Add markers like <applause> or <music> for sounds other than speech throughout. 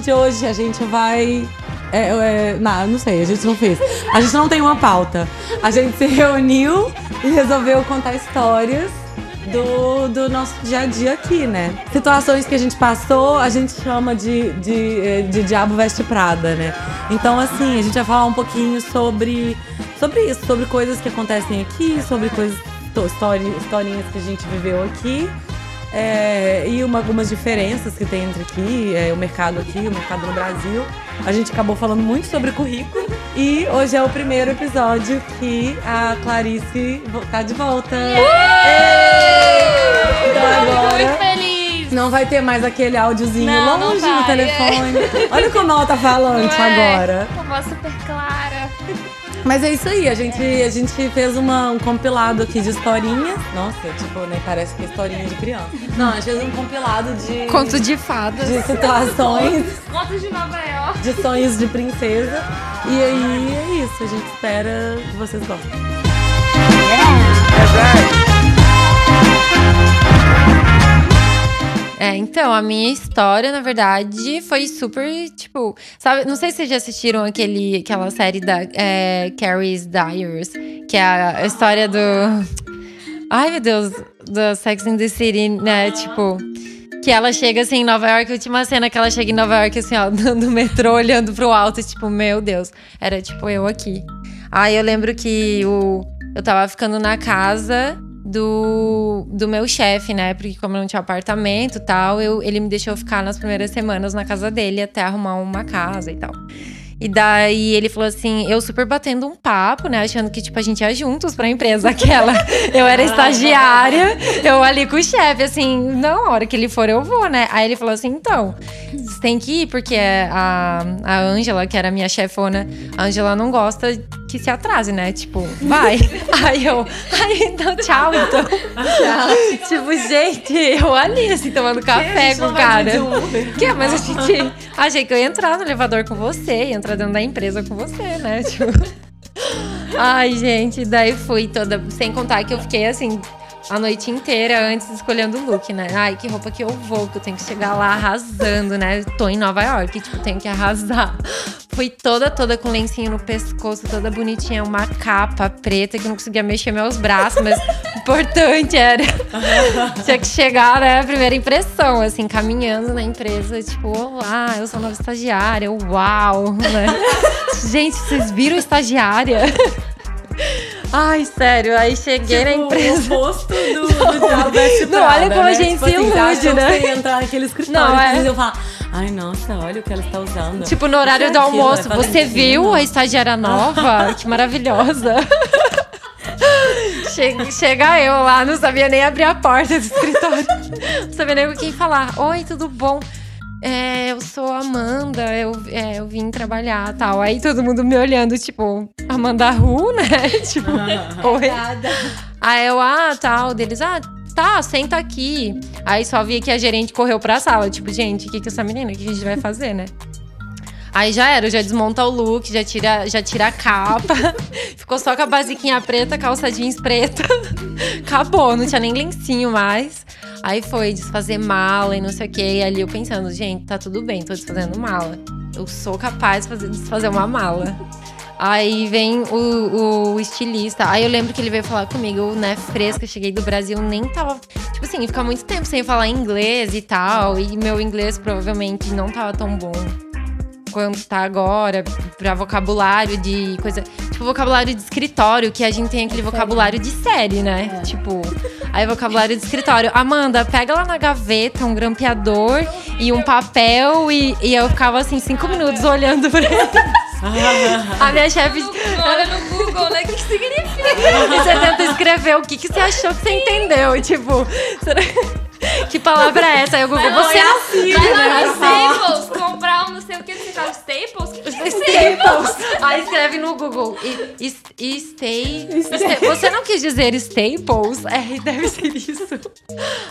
de hoje a gente vai. É, é, não, não sei, a gente não fez. A gente não tem uma pauta. A gente se reuniu e resolveu contar histórias do, do nosso dia a dia aqui, né? Situações que a gente passou, a gente chama de, de, eh, de Diabo Veste Prada, né? Então, assim, a gente vai falar um pouquinho sobre, sobre isso, sobre coisas que acontecem aqui, sobre coisas, historinhas que a gente viveu aqui. É, e uma, algumas diferenças que tem entre aqui, é, o mercado aqui, o mercado no Brasil. A gente acabou falando muito sobre currículo. E hoje é o primeiro episódio que a Clarice tá de volta. Então agora. Muito feliz! Não vai ter mais aquele áudiozinho longe não no telefone. Olha como ela tá falante é? agora. Com voz super clara. Mas é isso aí, a gente, a gente fez uma, um compilado aqui de historinhas. Nossa, tipo, né, parece que é historinha de criança. Não, a gente fez um compilado de. Conto de fadas. De situações. Contos de Nova York. De sonhos de princesa. E aí é isso, a gente espera que vocês gostem. Yeah. É, então, a minha história, na verdade, foi super, tipo... Sabe, não sei se vocês já assistiram aquele, aquela série da é, Carrie's Diaries, que é a, história do... Ai, meu Deus, do Sex and the City, né? Tipo... Que ela chega assim em Nova York, a última cena que ela chega em Nova York, assim, ó, <laughs> no metrô, olhando pro alto, tipo, meu Deus, era tipo eu aqui. Aí eu lembro que o, eu tava ficando na casa do, do meu chefe, né? Porque como eu não tinha apartamento e tal, eu, ele me deixou ficar nas primeiras semanas na casa dele até arrumar uma casa e tal. E daí ele falou assim, eu super batendo um papo, né? Achando que, tipo, a gente ia juntos pra empresa aquela. <laughs> Eu era estagiária, eu ali com o chefe, assim, não, a hora que ele for, eu vou, né? Aí ele falou assim, então, você tem que ir, porque a, a Ângela, que era minha chefona, a Ângela não gosta que se atrase, né? Tipo, vai. <laughs> aí eu, aí então, tchau, então. Tchau. tipo, gente, eu ali, assim, tomando café com o cara. Que, mas a gente. Achei que eu ia entrar no elevador com você, ia entrar dentro da empresa com você, né? <laughs> Tipo. Ai, gente, daí fui toda. Sem contar que eu fiquei assim, a noite inteira antes escolhendo o look, né? Ai, que roupa que eu vou, que eu tenho que chegar lá arrasando, né? Tô em Nova York, tipo, tenho que arrasar. Fui toda, toda com lencinho no pescoço, toda bonitinha, uma capa preta que não conseguia mexer meus braços, mas o importante era. <laughs> Tinha que chegar, né? A primeira impressão, assim, caminhando na empresa, tipo, olá, eu sou nova estagiária, uau, né? <laughs> Gente, vocês viram estagiária? Ai, sério, aí cheguei tipo, na empresa. O do, do <laughs> Diabo Não, olha como né? a gente tipo se assim, ilude, né? Você entrar naquele escritório não, é. e eu falar, ai, nossa, olha o que ela está usando. Tipo, no horário é do aquilo, almoço, você viu a estagiária nova? <laughs> que maravilhosa. Chega, chega eu lá, não sabia nem abrir a porta do escritório. Não sabia nem com quem falar. Oi, tudo bom? É, eu sou Amanda, eu, é, eu vim trabalhar tal. Aí todo mundo me olhando, tipo, Amanda Ru, <laughs> né? tipo, <laughs> oi. Aí eu, ah, tal, deles, ah, tá, senta aqui. Aí só vi que a gerente correu pra sala, tipo, gente, o que que essa menina, o que a gente vai fazer, né? Aí já era, já desmonta o look, já tira, já tira a capa. <laughs> Ficou só com a basiquinha preta, calça jeans preta. <laughs> Acabou, não tinha nem lencinho mais. Aí foi desfazer mala e não sei o que. E ali eu pensando, gente, tá tudo bem, tô desfazendo mala. Eu sou capaz de fazer, desfazer uma mala. Aí vem o, o, estilista. Aí eu lembro que ele veio falar comigo, né, fresca, cheguei do Brasil, nem tava. Tipo assim, ficar muito tempo sem falar inglês e tal. E meu inglês provavelmente não tava tão bom quanto tá agora, pra vocabulário de coisa. Tipo, vocabulário de escritório, que a gente tem aquele vocabulário de série, né? É. Tipo, aí vocabulário de escritório. Amanda, pega lá na gaveta um grampeador e um papel. E, e eu ficava assim, cinco minutos olhando pra ele. <laughs> a minha chefe. Olha no Google, né? O que, que significa? E <laughs> você tenta escrever o que, que você achou que você entendeu. E, tipo, será... que palavra é essa? Aí o Google, você é assim, vai lá no Staples comprar um não sei o que, você fala Staples? Que, que você Staples. <laughs> Aí escreve no Google. E, e, e stay, stay- Você não quis dizer Staples? É, <laughs> deve ser isso.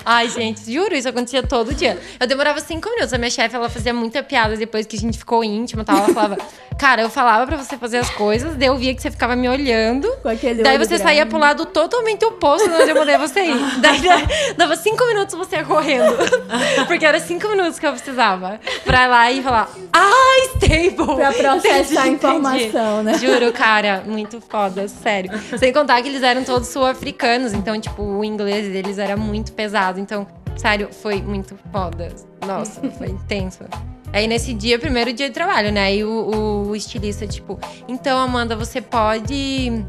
Ai, gente, juro, isso acontecia todo dia. Eu demorava cinco minutos. A minha chefe, ela fazia muita piada depois que a gente ficou íntimo e tal. Ela falava, <laughs> cara, eu falava pra você fazer as coisas, daí eu via que você ficava me olhando. Com aquele Daí você saía grande. pro lado totalmente oposto de onde eu mandei você ir. Daí dava cinco minutos você ia correndo. <laughs> Porque era cinco minutos que eu precisava. Pra ir lá e falar, ah, stable! Pra processar a Entendi, informação, né? Juro, cara, muito foda, sério. Sem contar que eles eram todos sul-africanos, então, tipo, o inglês deles era muito pesado. Então, sério, foi muito foda. Nossa, <laughs> foi intenso. Aí nesse dia, primeiro dia de trabalho, né? Aí o, o estilista, tipo, então, Amanda, você pode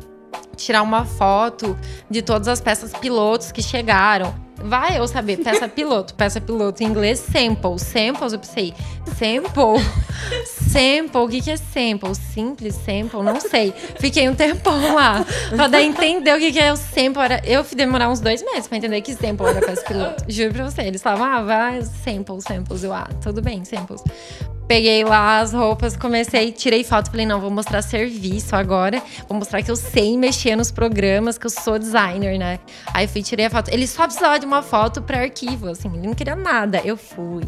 tirar uma foto de todas as peças pilotos que chegaram. Vai eu saber, peça piloto, peça piloto em inglês, sample. Samples, eu pensei, sample? Sample, o que, que é sample? Simples sample? Não sei. Fiquei um tempão lá pra dar entender o que, que é o sample. Era, eu fui demorar uns dois meses pra entender que sample era peça piloto. Juro pra você. Eles falavam, ah, vai, samples, samples. Eu, ah, tudo bem, samples. Peguei lá as roupas, comecei, tirei foto. Falei, não, vou mostrar serviço agora. Vou mostrar que eu sei mexer nos programas, que eu sou designer, né? Aí fui, tirei a foto. Ele só precisava de uma foto para arquivo, assim. Ele não queria nada. Eu fui,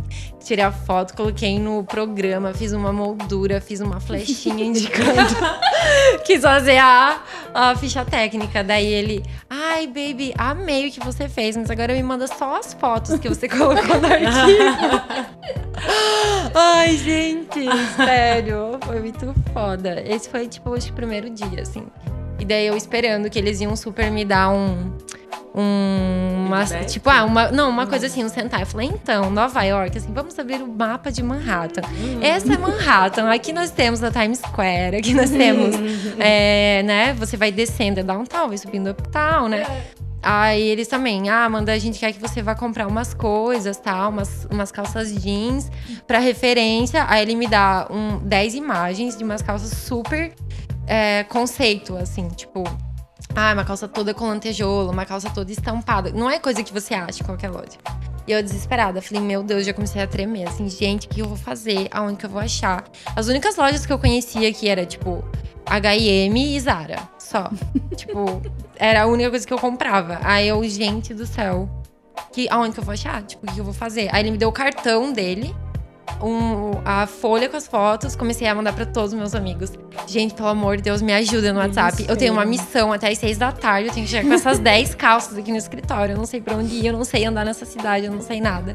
tirei a foto, coloquei no programa, fiz uma moldura, fiz uma flechinha <laughs> indicando. <laughs> Quis fazer a, a ficha técnica. Daí ele, ai, baby, amei o que você fez, mas agora me manda só as fotos que você <laughs> colocou no arquivo. Ai, gente, <laughs> sério, foi muito foda. Esse foi, tipo, acho que o primeiro dia, assim. E daí eu esperando que eles iam super me dar um. Um, uma, tipo, ah, uma, não, uma coisa assim, um sentar. Eu falei, então, Nova York, assim, vamos abrir o mapa de Manhattan. Essa é Manhattan. Aqui nós temos a Times Square, aqui nós temos, <laughs> é, né? Você vai descendo, é downtown, vai subindo uptown, né? Aí eles também, ah, Amanda, a gente quer que você vá comprar umas coisas, tal, umas, umas calças jeans pra referência. Aí ele me dá um, 10 imagens de umas calças super é, conceito, assim, tipo. Ah, uma calça toda com lantejoula, uma calça toda estampada. Não é coisa que você acha em qualquer loja. E eu desesperada, falei, meu Deus, já comecei a tremer, assim, gente, o que eu vou fazer? Aonde que eu vou achar? As únicas lojas que eu conhecia que era, tipo, H&M e Zara, só. <laughs> tipo, era a única coisa que eu comprava. Aí eu, gente do céu, que, aonde que eu vou achar? Tipo, o que eu vou fazer? Aí ele me deu o cartão dele, um- a folha com as fotos, comecei a mandar pra todos os meus amigos. Gente, pelo amor de Deus, me ajuda no WhatsApp. Eu tenho uma missão até às seis da tarde, eu tenho que chegar com essas 10 <laughs> calças aqui no escritório. Eu não sei pra onde ir, eu não sei andar nessa cidade, eu não sei nada.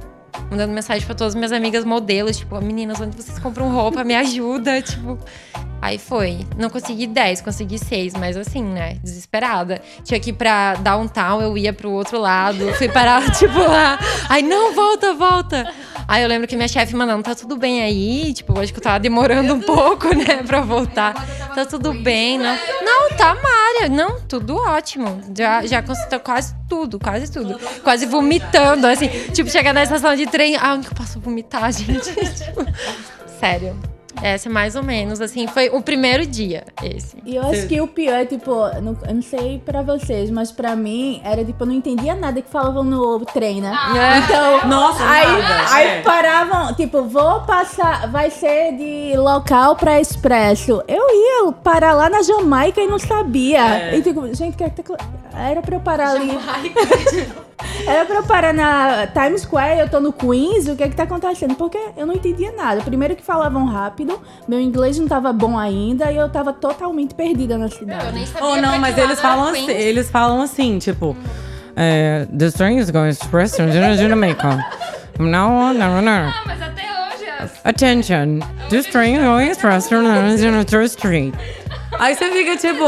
Mandando mensagem pra todas as minhas amigas modelos, tipo, meninas, onde vocês compram roupa? Me ajuda, <laughs> tipo. Aí foi. Não consegui 10, consegui 6, mas assim, né? Desesperada. Tinha que ir pra downtown, eu ia pro outro lado. <laughs> Fui parar, <laughs> tipo, lá. Aí, não, volta, volta. Aí eu lembro que minha chefe mandando, tá tudo bem aí? Tipo, acho que eu tava demorando um pouco, né, pra voltar. Tá tudo bem, não? Não, tá, Mária. Não, tudo ótimo. Já, já consultou quase tudo, quase tudo. Quase vomitando, assim. Tipo, chegar na estação de trem, ah, eu posso vomitar, <laughs> gente? Tipo, sério. Essa é mais ou menos, assim, foi o primeiro dia, esse. E eu acho que o pior é, tipo, não- eu não sei pra vocês, mas pra mim era tipo, eu não entendia nada que falavam no trem, né? Então, <laughs> Nossa, aí, nada, aí é. paravam, tipo, vou passar, vai ser de local pra expresso. Eu ia parar lá na Jamaica e não sabia. É. E tipo, gente, que é que tá... era pra eu parar ali. <laughs> Era pra eu parar na Times Square, eu tô no Queens, o que é que tá acontecendo? Porque eu não entendia nada. Primeiro que falavam rápido, meu inglês não tava bom ainda e eu tava totalmente perdida na cidade. sabia Ou pra não, que mas eles falam, assim, eles falam assim, tipo. É, the train is going to Jamaica. Now on, now on. Ah, mas até hoje as Attention, this train is going express to Street. Aí você fica tipo.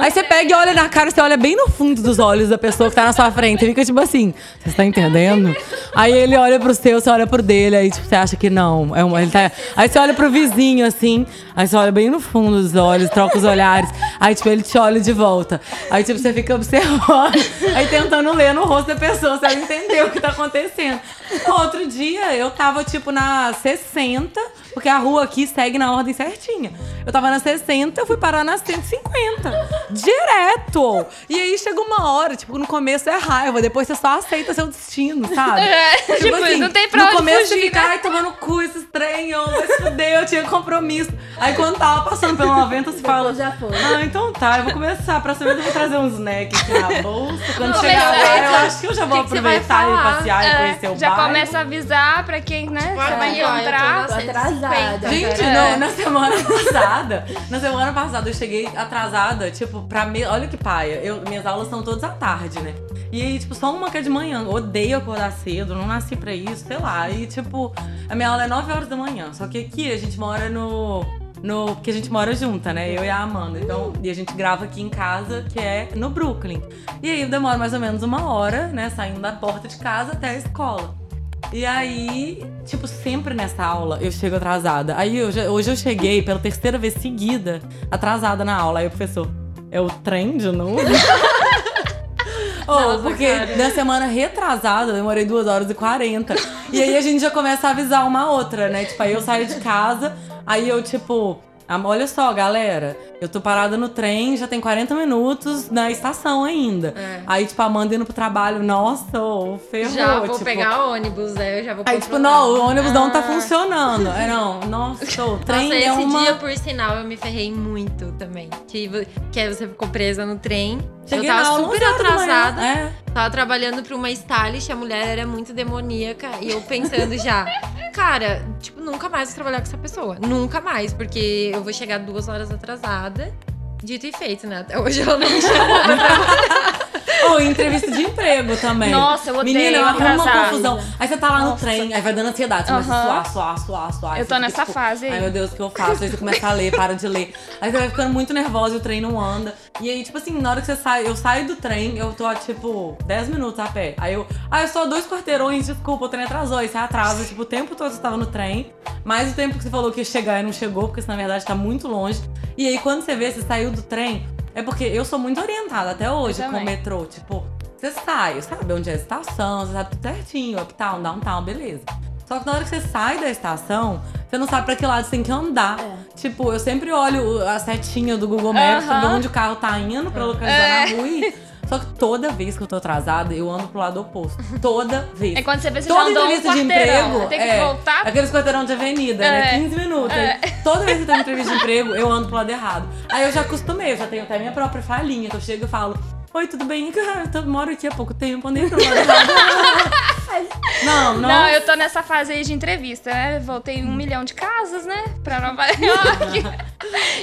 Aí você pega e olha na cara, você olha bem no fundo dos olhos da pessoa que tá na sua frente. Você fica tipo assim, você tá entendendo? Aí ele olha pro seu, você olha pro dele, aí tipo, você acha que não. É uma, ele tá... Aí você olha pro vizinho assim, aí você olha bem no fundo dos olhos, troca os olhares. Aí tipo, ele te olha de volta. Aí tipo, você fica observando, aí tentando ler no rosto da pessoa, se ela entendeu o que tá acontecendo. <laughs> Outro dia eu tava tipo na 60, porque a rua aqui segue na ordem certinha. Eu tava na 60, eu fui parar na 150. Direto! E aí chega uma hora, tipo, no começo é raiva, depois você só aceita seu destino, sabe? <laughs> É, tipo, não tem pra No onde começo fugir, você fica, né? ai, tomando cu, esse trem, eu vai se fuder, eu tinha compromisso. Aí quando tava passando pelo 90, você fala, já foi. ah, então tá, eu vou começar. Pra saber, eu vou trazer uns snack aqui na bolsa. Quando Não, chegar lá, é, eu acho que eu já vou que que aproveitar e falar? passear e É, conhecer o bairro. Começa a avisar pra quem, né? Bora, Você vai eu encontrar. na Tô atrasada. 150, Gente, cara. não, na semana passada, na semana passada eu cheguei atrasada, tipo, pra me... Olha que paia, eu, minhas aulas são todas à tarde, né? E aí, tipo, só uma que é de manhã. Odeio acordar cedo, não nasci pra isso, sei lá. E, tipo, a minha aula é 9 horas da manhã. Só que aqui a gente mora no. No, porque a gente mora junta, né? Eu e a Amanda. Então, e a gente grava aqui em casa, que é no Brooklyn. E aí demora mais ou menos uma hora, né? Saindo da porta de casa até a escola. E aí, tipo, sempre nessa aula eu chego atrasada. Aí eu hoje eu cheguei pela terceira vez seguida atrasada na aula. Aí o professor, é o trem de novo? <laughs> Oh, porque cara. na semana retrasada eu demorei 2 horas e 40. E aí a gente já começa a avisar uma outra, né? Tipo, aí eu saio de casa, aí eu, tipo, olha só, galera, eu tô parada no trem, já tem 40 minutos na estação ainda. É. Aí, tipo, a Amanda indo pro trabalho, nossa, ô, ferrou. Já vou tipo, pegar ônibus, né? Eu já vou Aí, tipo, não, o ônibus não tá Ah. funcionando. É, não, nossa, o <laughs> trem Nossa, é esse uma... dia, por sinal, eu me ferrei muito também. Tive, que aí você ficou presa no trem. Cheguei eu tava super 11 horas da manhã. atrasada. É. Tava trabalhando pra uma stylist, a mulher era muito demoníaca. E eu pensando já, <laughs> cara, tipo, nunca mais vou trabalhar com essa pessoa. Nunca mais, porque eu vou chegar duas horas atrasada. Dito e feito, né? Até hoje ela não <laughs> me chamou. Ou entrevista de emprego também. Nossa, eu odeio Menina, arruma uma atrasar. confusão. Aí você tá lá no Nossa. trem, aí vai dando ansiedade. Você começa a suar, suar, suar, suar. Eu tô nessa tipo, fase aí. Ai, meu Deus, o que eu faço? Aí você começa a ler, para de ler. Aí você vai ficando muito nervosa e o trem não anda. E aí, tipo assim, na hora que você sai, eu saio do trem, eu tô, tipo, 10 minutos a pé. Aí eu, ah, eu só dois quarteirões, desculpa, o trem atrasou. Aí você atrasa, tipo, o tempo todo você tava no trem. Mais o tempo que você falou que ia chegar e não chegou, porque isso na verdade tá muito longe. E aí, quando você vê, você saiu do trem, é porque eu sou muito orientada até hoje com o metrô. Tipo, você sai, sabe onde é a estação, você sabe tudo certinho, uptown, downtown, beleza. Só que na hora que você sai da estação, você não sabe pra que lado você tem que andar. É. Tipo, eu sempre olho a setinha do Google Maps pra ver Aham. onde o carro tá indo pra localizar É. na rua. Só que toda vez que eu tô atrasada, eu ando pro lado oposto. <laughs> Toda vez. É quando você vê você Toda já andou um entrevista de emprego. Tem que é, voltar. Aqueles quarteirão de avenida, né? É. 15 minutos. Aí, Toda vez que eu tenho <laughs> entrevista de emprego, eu ando pro lado errado. Aí eu já acostumei, eu já tenho até minha própria falinha, que eu chego e falo. Oi, tudo bem? <laughs> Eu moro aqui há pouco tempo, andei pro lado errado. Não, não. Não, eu tô nessa fase aí de entrevista, né? Voltei um milhão de casas, né? Pra Nova <laughs> York.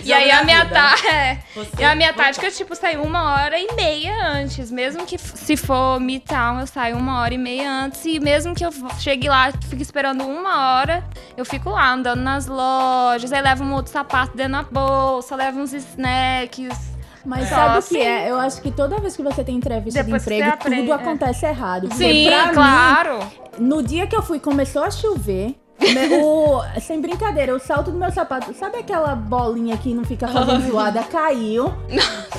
e aí a minha, tá, é. E a minha tática é, tipo, sair uma hora e meia antes. Mesmo que se for Midtown, eu saio uma hora e meia antes. E mesmo que eu chegue lá, fique esperando uma hora, eu fico lá andando nas lojas. Aí levo um outro sapato dentro da bolsa, levo uns snacks. Mas Só sabe o assim. que é? Eu acho que toda vez que você tem entrevista Depois de emprego, aprende, tudo é. acontece errado. Porque Sim, pra mim, claro. No dia que eu fui, começou a chover. Me- o- sem brincadeira, o salto do meu sapato, sabe aquela bolinha que não fica fazendo zoada, caiu.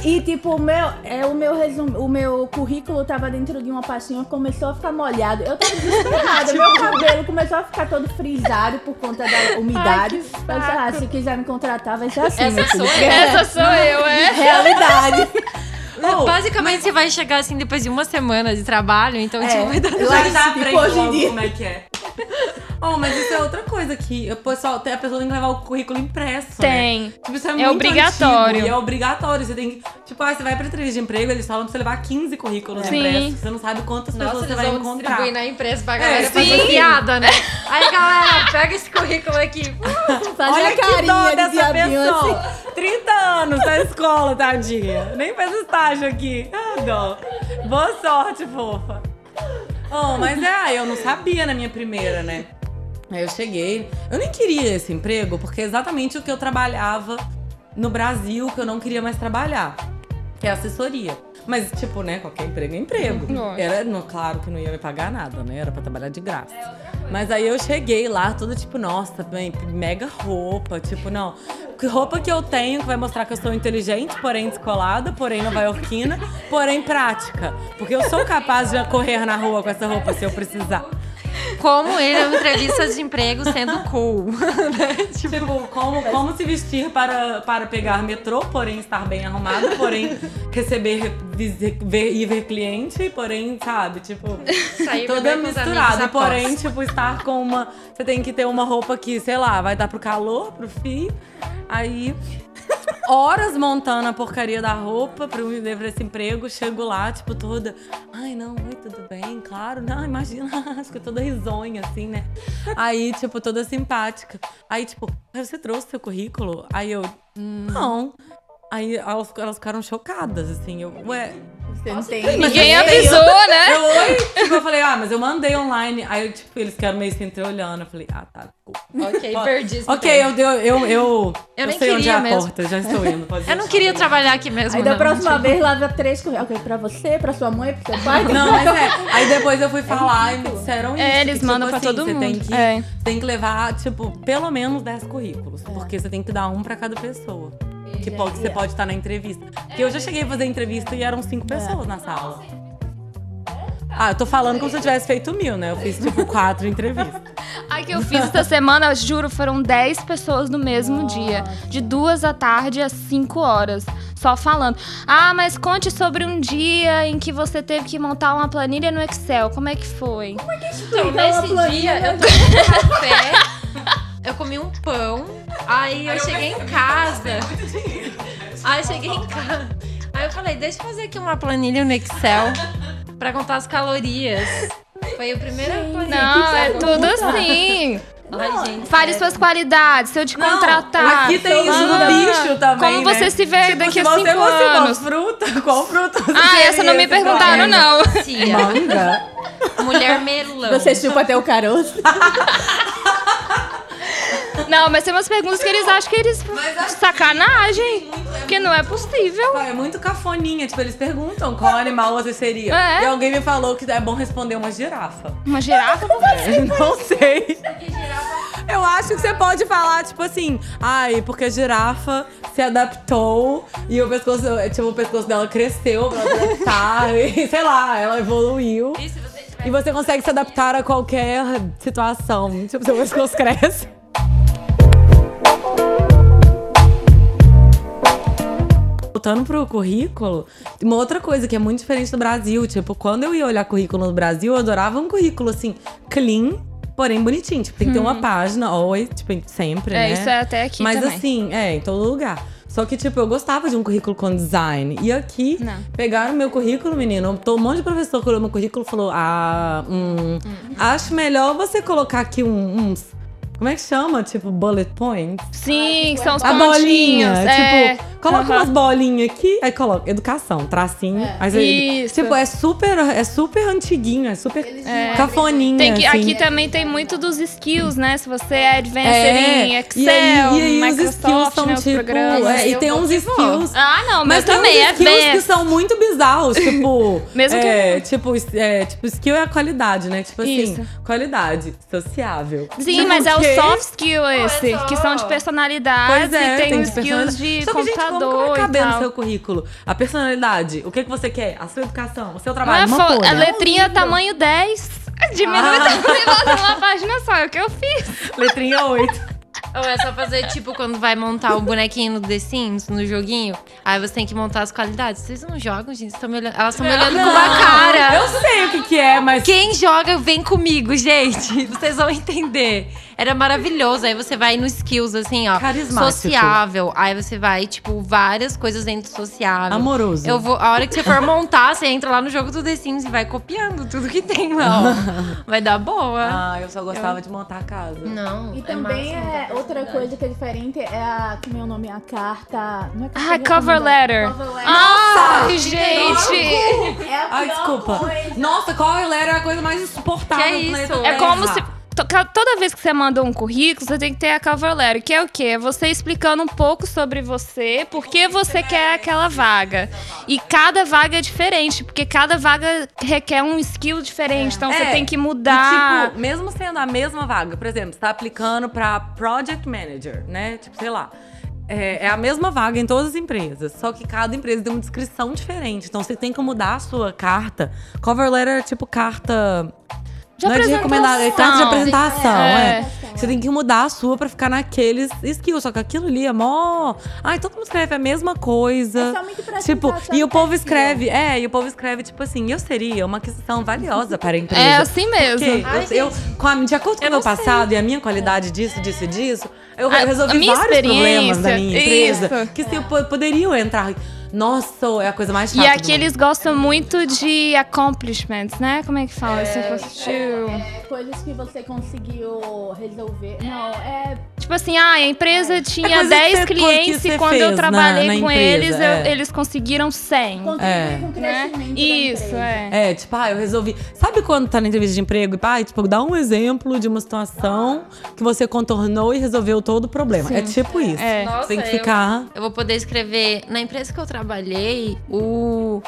E tipo, o meu, é, o meu resumo, o meu currículo tava dentro de uma pastinha, começou a ficar molhado. Eu tava desesperada, meu cabelo começou a ficar todo frisado por conta da umidade. Ai, que Eu disse, ah, se quiser me contratar, vai ser assim, Essa sou eu. Essa sou eu, é. Realidade. Oh, Basicamente, você vai chegar assim depois de uma semana de trabalho, então, É. tipo, vai dar. Já aprende hoje em dia- como é que é. Oh, mas isso é outra coisa que o pessoal, tem- a pessoa tem que levar o currículo impresso, né? Tem. Tipo, isso é, É muito obrigatório. antigo e é obrigatório. Você tem que. Tipo, ah, você vai pra entrevista de emprego, eles falam pra você levar 15 currículos Sim. impressos. Você não sabe quantas pessoas Nossa, você eles vai vão encontrar. distribuir na empresa pra É, galera sim. fazer piada, né? Aí, galera, pega esse currículo aqui. <laughs> Olha a que dó dessa pessoa. assim. 30 anos na escola, tadinha. Nem fez estágio aqui. Ah, dó. Boa sorte, fofa. Oh, mas é, eu não sabia na minha primeira, né? Aí eu cheguei. Eu nem queria esse emprego, porque é exatamente o que eu trabalhava no Brasil, que eu não queria mais trabalhar. Que é assessoria. Mas, tipo, né, qualquer emprego é emprego. Era, no, claro que não ia me pagar nada, né? Era pra trabalhar de graça. Mas aí eu cheguei lá, toda tipo, nossa, bem, mega roupa. Tipo, não. Que roupa que eu tenho que vai mostrar que eu sou inteligente, porém descolada, porém nova-iorquina, porém prática. Porque eu sou capaz de correr na rua com essa roupa se eu precisar. Como ele é uma entrevista de emprego sendo cool. <laughs> Tipo, como, como se vestir para, para pegar metrô, porém estar bem arrumado, porém receber ver, e ver cliente, porém, sabe, tipo, Sair toda misturada. Porém, tipo, estar com uma. Você tem que ter uma roupa que, sei lá, vai dar pro calor, pro frio. Aí. Horas montando a porcaria da roupa pra pra esse emprego. Chego lá, tipo, toda. Ai, não, oi, tudo bem? Claro, não, imagina. <laughs> Fico toda risonha, assim, né? Aí, tipo, toda simpática. Aí, tipo, "Ah, você trouxe seu currículo? Aí eu, não. Aí elas, elas ficaram chocadas, assim. Eu, ué, Você não tem. Ninguém avisou, né? eu, oi? Tipo, eu falei, ah, mas eu mandei online. Aí, tipo, eles ficaram meio sem ter olhando. Eu falei, ah, tá. Ok, perdi. isso Ok, eu, eu, eu, eu, Eu nem sei onde é queria a mesmo. porta, já estou indo. Pode <laughs> Eu não queria trabalhar aqui mesmo. Aí da não. próxima vez lava três currículos. Ok, pra você, pra sua mãe, pro seu pai. Não, mas é. Aí depois eu fui falar e me disseram isso. É, eles que, tipo mandam pra assim, todo você Tem mundo. que, É. tem que levar, tipo, pelo menos 10 currículos. Porque você tem que dar um pra cada pessoa. Que pode, você pode estar na entrevista. Porque eu já cheguei a fazer entrevista e eram cinco pessoas na sala. Ah, eu tô falando como se eu tivesse feito mil, né? Eu fiz, tipo, <laughs> quatro entrevistas. A que eu fiz essa semana, eu juro, foram 10 pessoas no mesmo dia. De duas da tarde às 5 horas. Só falando. Ah, mas conte sobre um dia em que você teve que montar uma planilha no Excel. Como é que foi? Então, uma nesse planilha, dia, eu tomei um café, eu comi um pão, aí eu cheguei em casa. Aí eu cheguei em casa. Aí eu falei, deixa eu fazer aqui uma planilha no Excel pra contar as calorias. Foi a primeira planilha. Não, é tudo assim. Ai, gente. Fale sério. suas qualidades, se eu te contratar. Aqui tem isso do bicho também, Como né? você se vê Tipo, daqui se a você cinco fosse uma anos? fruta, qual fruta você Ah, essa não me você perguntaram, não. Manga? mulher melão. Você chupa até o caroço. <laughs> Não, mas tem umas perguntas que eles acham que eles. Mas assim, Sacanagem. Que não é possível. É muito cafoninha, tipo, eles perguntam qual animal você seria. É. E alguém me falou que é bom responder uma girafa. Uma girafa? É, <laughs> não sei. Eu acho que você pode falar, tipo assim, ai, porque a girafa se adaptou e o pescoço, tipo, o pescoço dela cresceu pra adaptar. <laughs> e, sei lá, ela evoluiu. E você E você consegue se adaptar a qualquer situação. Tipo, seu pescoço cresce. Voltando pro currículo, uma outra coisa que é muito diferente do Brasil. Tipo, quando eu ia olhar currículo no Brasil, eu adorava um currículo assim, clean, porém bonitinho. Tipo, tem que ter uma página, oi, tipo, sempre, É, né? isso é até aqui Mas também. assim, é, em todo lugar. Só que, tipo, eu gostava de um currículo com design. E aqui, Não. pegaram meu currículo, menino. Um monte de professor que olhou meu currículo e falou: Ah, hum, acho melhor você colocar aqui um- uns. Como é que chama? Tipo, bullet points? Sim, são os A bolinha. pontinhos. é. Tipo, coloca Aham. umas bolinhas aqui, aí coloca educação, tracinho. Aí você- Isso. Tipo, é super, é super antiguinho, é super É. cafoninha. Tem que, assim. aqui também tem muito dos skills, né? Se você é advanced É, em e Excel, aí, e aí os skills Microsoft, são né, tipo. é, e tem uns que skills. Ah, não, Mas também uns é skills que advanced. são muito bizarros, tipo. <laughs> Mesmo que- é, tipo, é, tipo, skill é a qualidade, né? Tipo assim, Isso. qualidade sociável. Sim, Tipo, mas é o quê? soft skill esse, é só- que são de personalidade, Pois é, e tem, tem os de skills de Só que, gente, como computador e caber no tal. seu currículo? A personalidade, o que, que você quer? A sua educação, o seu Não trabalho, é uma fo- folha. a letrinha tamanho 10. Diminui Ah. e bota numa página só, é o que eu fiz. Letrinha 8. Ou é só fazer tipo quando vai montar o bonequinho no The Sims, no joguinho. Aí você tem que montar as qualidades. Vocês não jogam, gente? Me olhando- Elas estão me olhando com uma cara. Eu sei o que, que é, mas. Quem joga, vem comigo, gente. Vocês vão entender. Era maravilhoso. Aí você vai no skills, assim, ó. Carismático. Sociável. Aí você vai, tipo, várias coisas dentro do sociável. Amoroso. Eu vou, a hora que você for montar, você entra lá no jogo do The Sims e vai copiando tudo que tem lá. <laughs> ó. Vai dar boa. Ah, eu só gostava de montar a casa. Não. E é também massa, é, outra coisa que é diferente é a. Como é o nome? A carta. Não é carta Ah, cover letter. Cover letter. Ai, gente. É a Ai, desculpa. coisa. Nossa, qual era a coisa mais insuportável Que é do planeta isso? É como se. Toda vez que você manda um currículo, você tem que ter a cover letter, que é o quê? É você explicando um pouco sobre você, por que você quer aquela vaga. E cada vaga é diferente, porque cada vaga requer um skill diferente, então você É, tem que E, mudar. tipo, mesmo sendo a mesma vaga, por exemplo, você tá aplicando pra Project Manager, né? Tipo, sei lá. É, é a mesma vaga em todas as empresas, só que cada empresa tem uma descrição diferente. Então você tem que mudar a sua carta. Cover letter é tipo carta. De não é de recomendar, é carta de apresentação, é. É. Você tem que mudar a sua pra ficar naqueles skills. Só que aquilo ali é mó. Ai, todo mundo escreve a mesma coisa. É Tipo, e o povo escreve, é, e o povo escreve, tipo assim, eu seria uma questão valiosa para a empresa. É assim mesmo. Porque Ai, eu, eu- com a- de acordo com o eu meu sei. passado e a minha qualidade disso, disso e disso, eu A- a resolvi minha vários problemas da minha empresa isso. que se poderiam entrar. Nossa, é a coisa mais chata. E do aqui mundo. eles gostam muito de accomplishments, né? Como é que fala? Se fosse É, coisas que você conseguiu resolver. Não, é. Tipo assim, ah, a empresa tinha coisa que 10 você- clientes e quando fez eu na- trabalhei na com empresa, eles, eu- é. eles conseguiram 100. Contribuir É. com o Né? crescimento Isso, é. É, tipo, ah, eu resolvi. Sabe quando tá na entrevista de emprego e, e, tipo, dá um exemplo de uma situação que você contornou e resolveu todo o problema. É tipo isso. É. Nossa, Tem que eu- ficar. Eu vou poder escrever. Na empresa que eu trabalhei, o.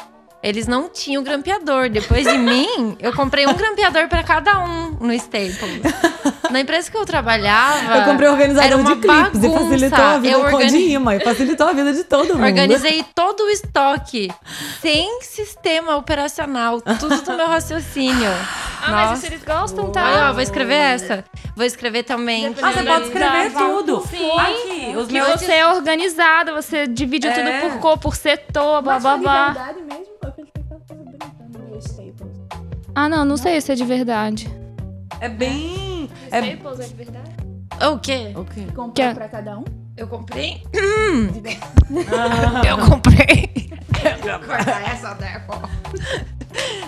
Eles não tinham grampeador. Depois de mim, eu comprei um grampeador pra cada um no Staples. <laughs> Na empresa que eu trabalhava. Eu comprei organizador era uma de clipes e bagunça. facilitou a vida Eu com organi- de imã e facilitou a vida de todo mundo. Organizei todo o estoque sem sistema operacional, tudo do meu raciocínio. Ah, mas Nossa. se eles gostam, tá? Aí, ó, vou escrever essa. Vou escrever também. Ah, você pode escrever tudo. Sim. Aqui, os Que meus. você é organizada, você divide É. tudo por cor, por setor, blá Mas blá blá. verdade mesmo? Ah, não, não sei se é de verdade. É bem. É... Staples é de verdade? O quê? Ok. Comprou Que- pra cada um? Eu comprei. <laughs> eu comprei. <laughs> Corta essa, Deco.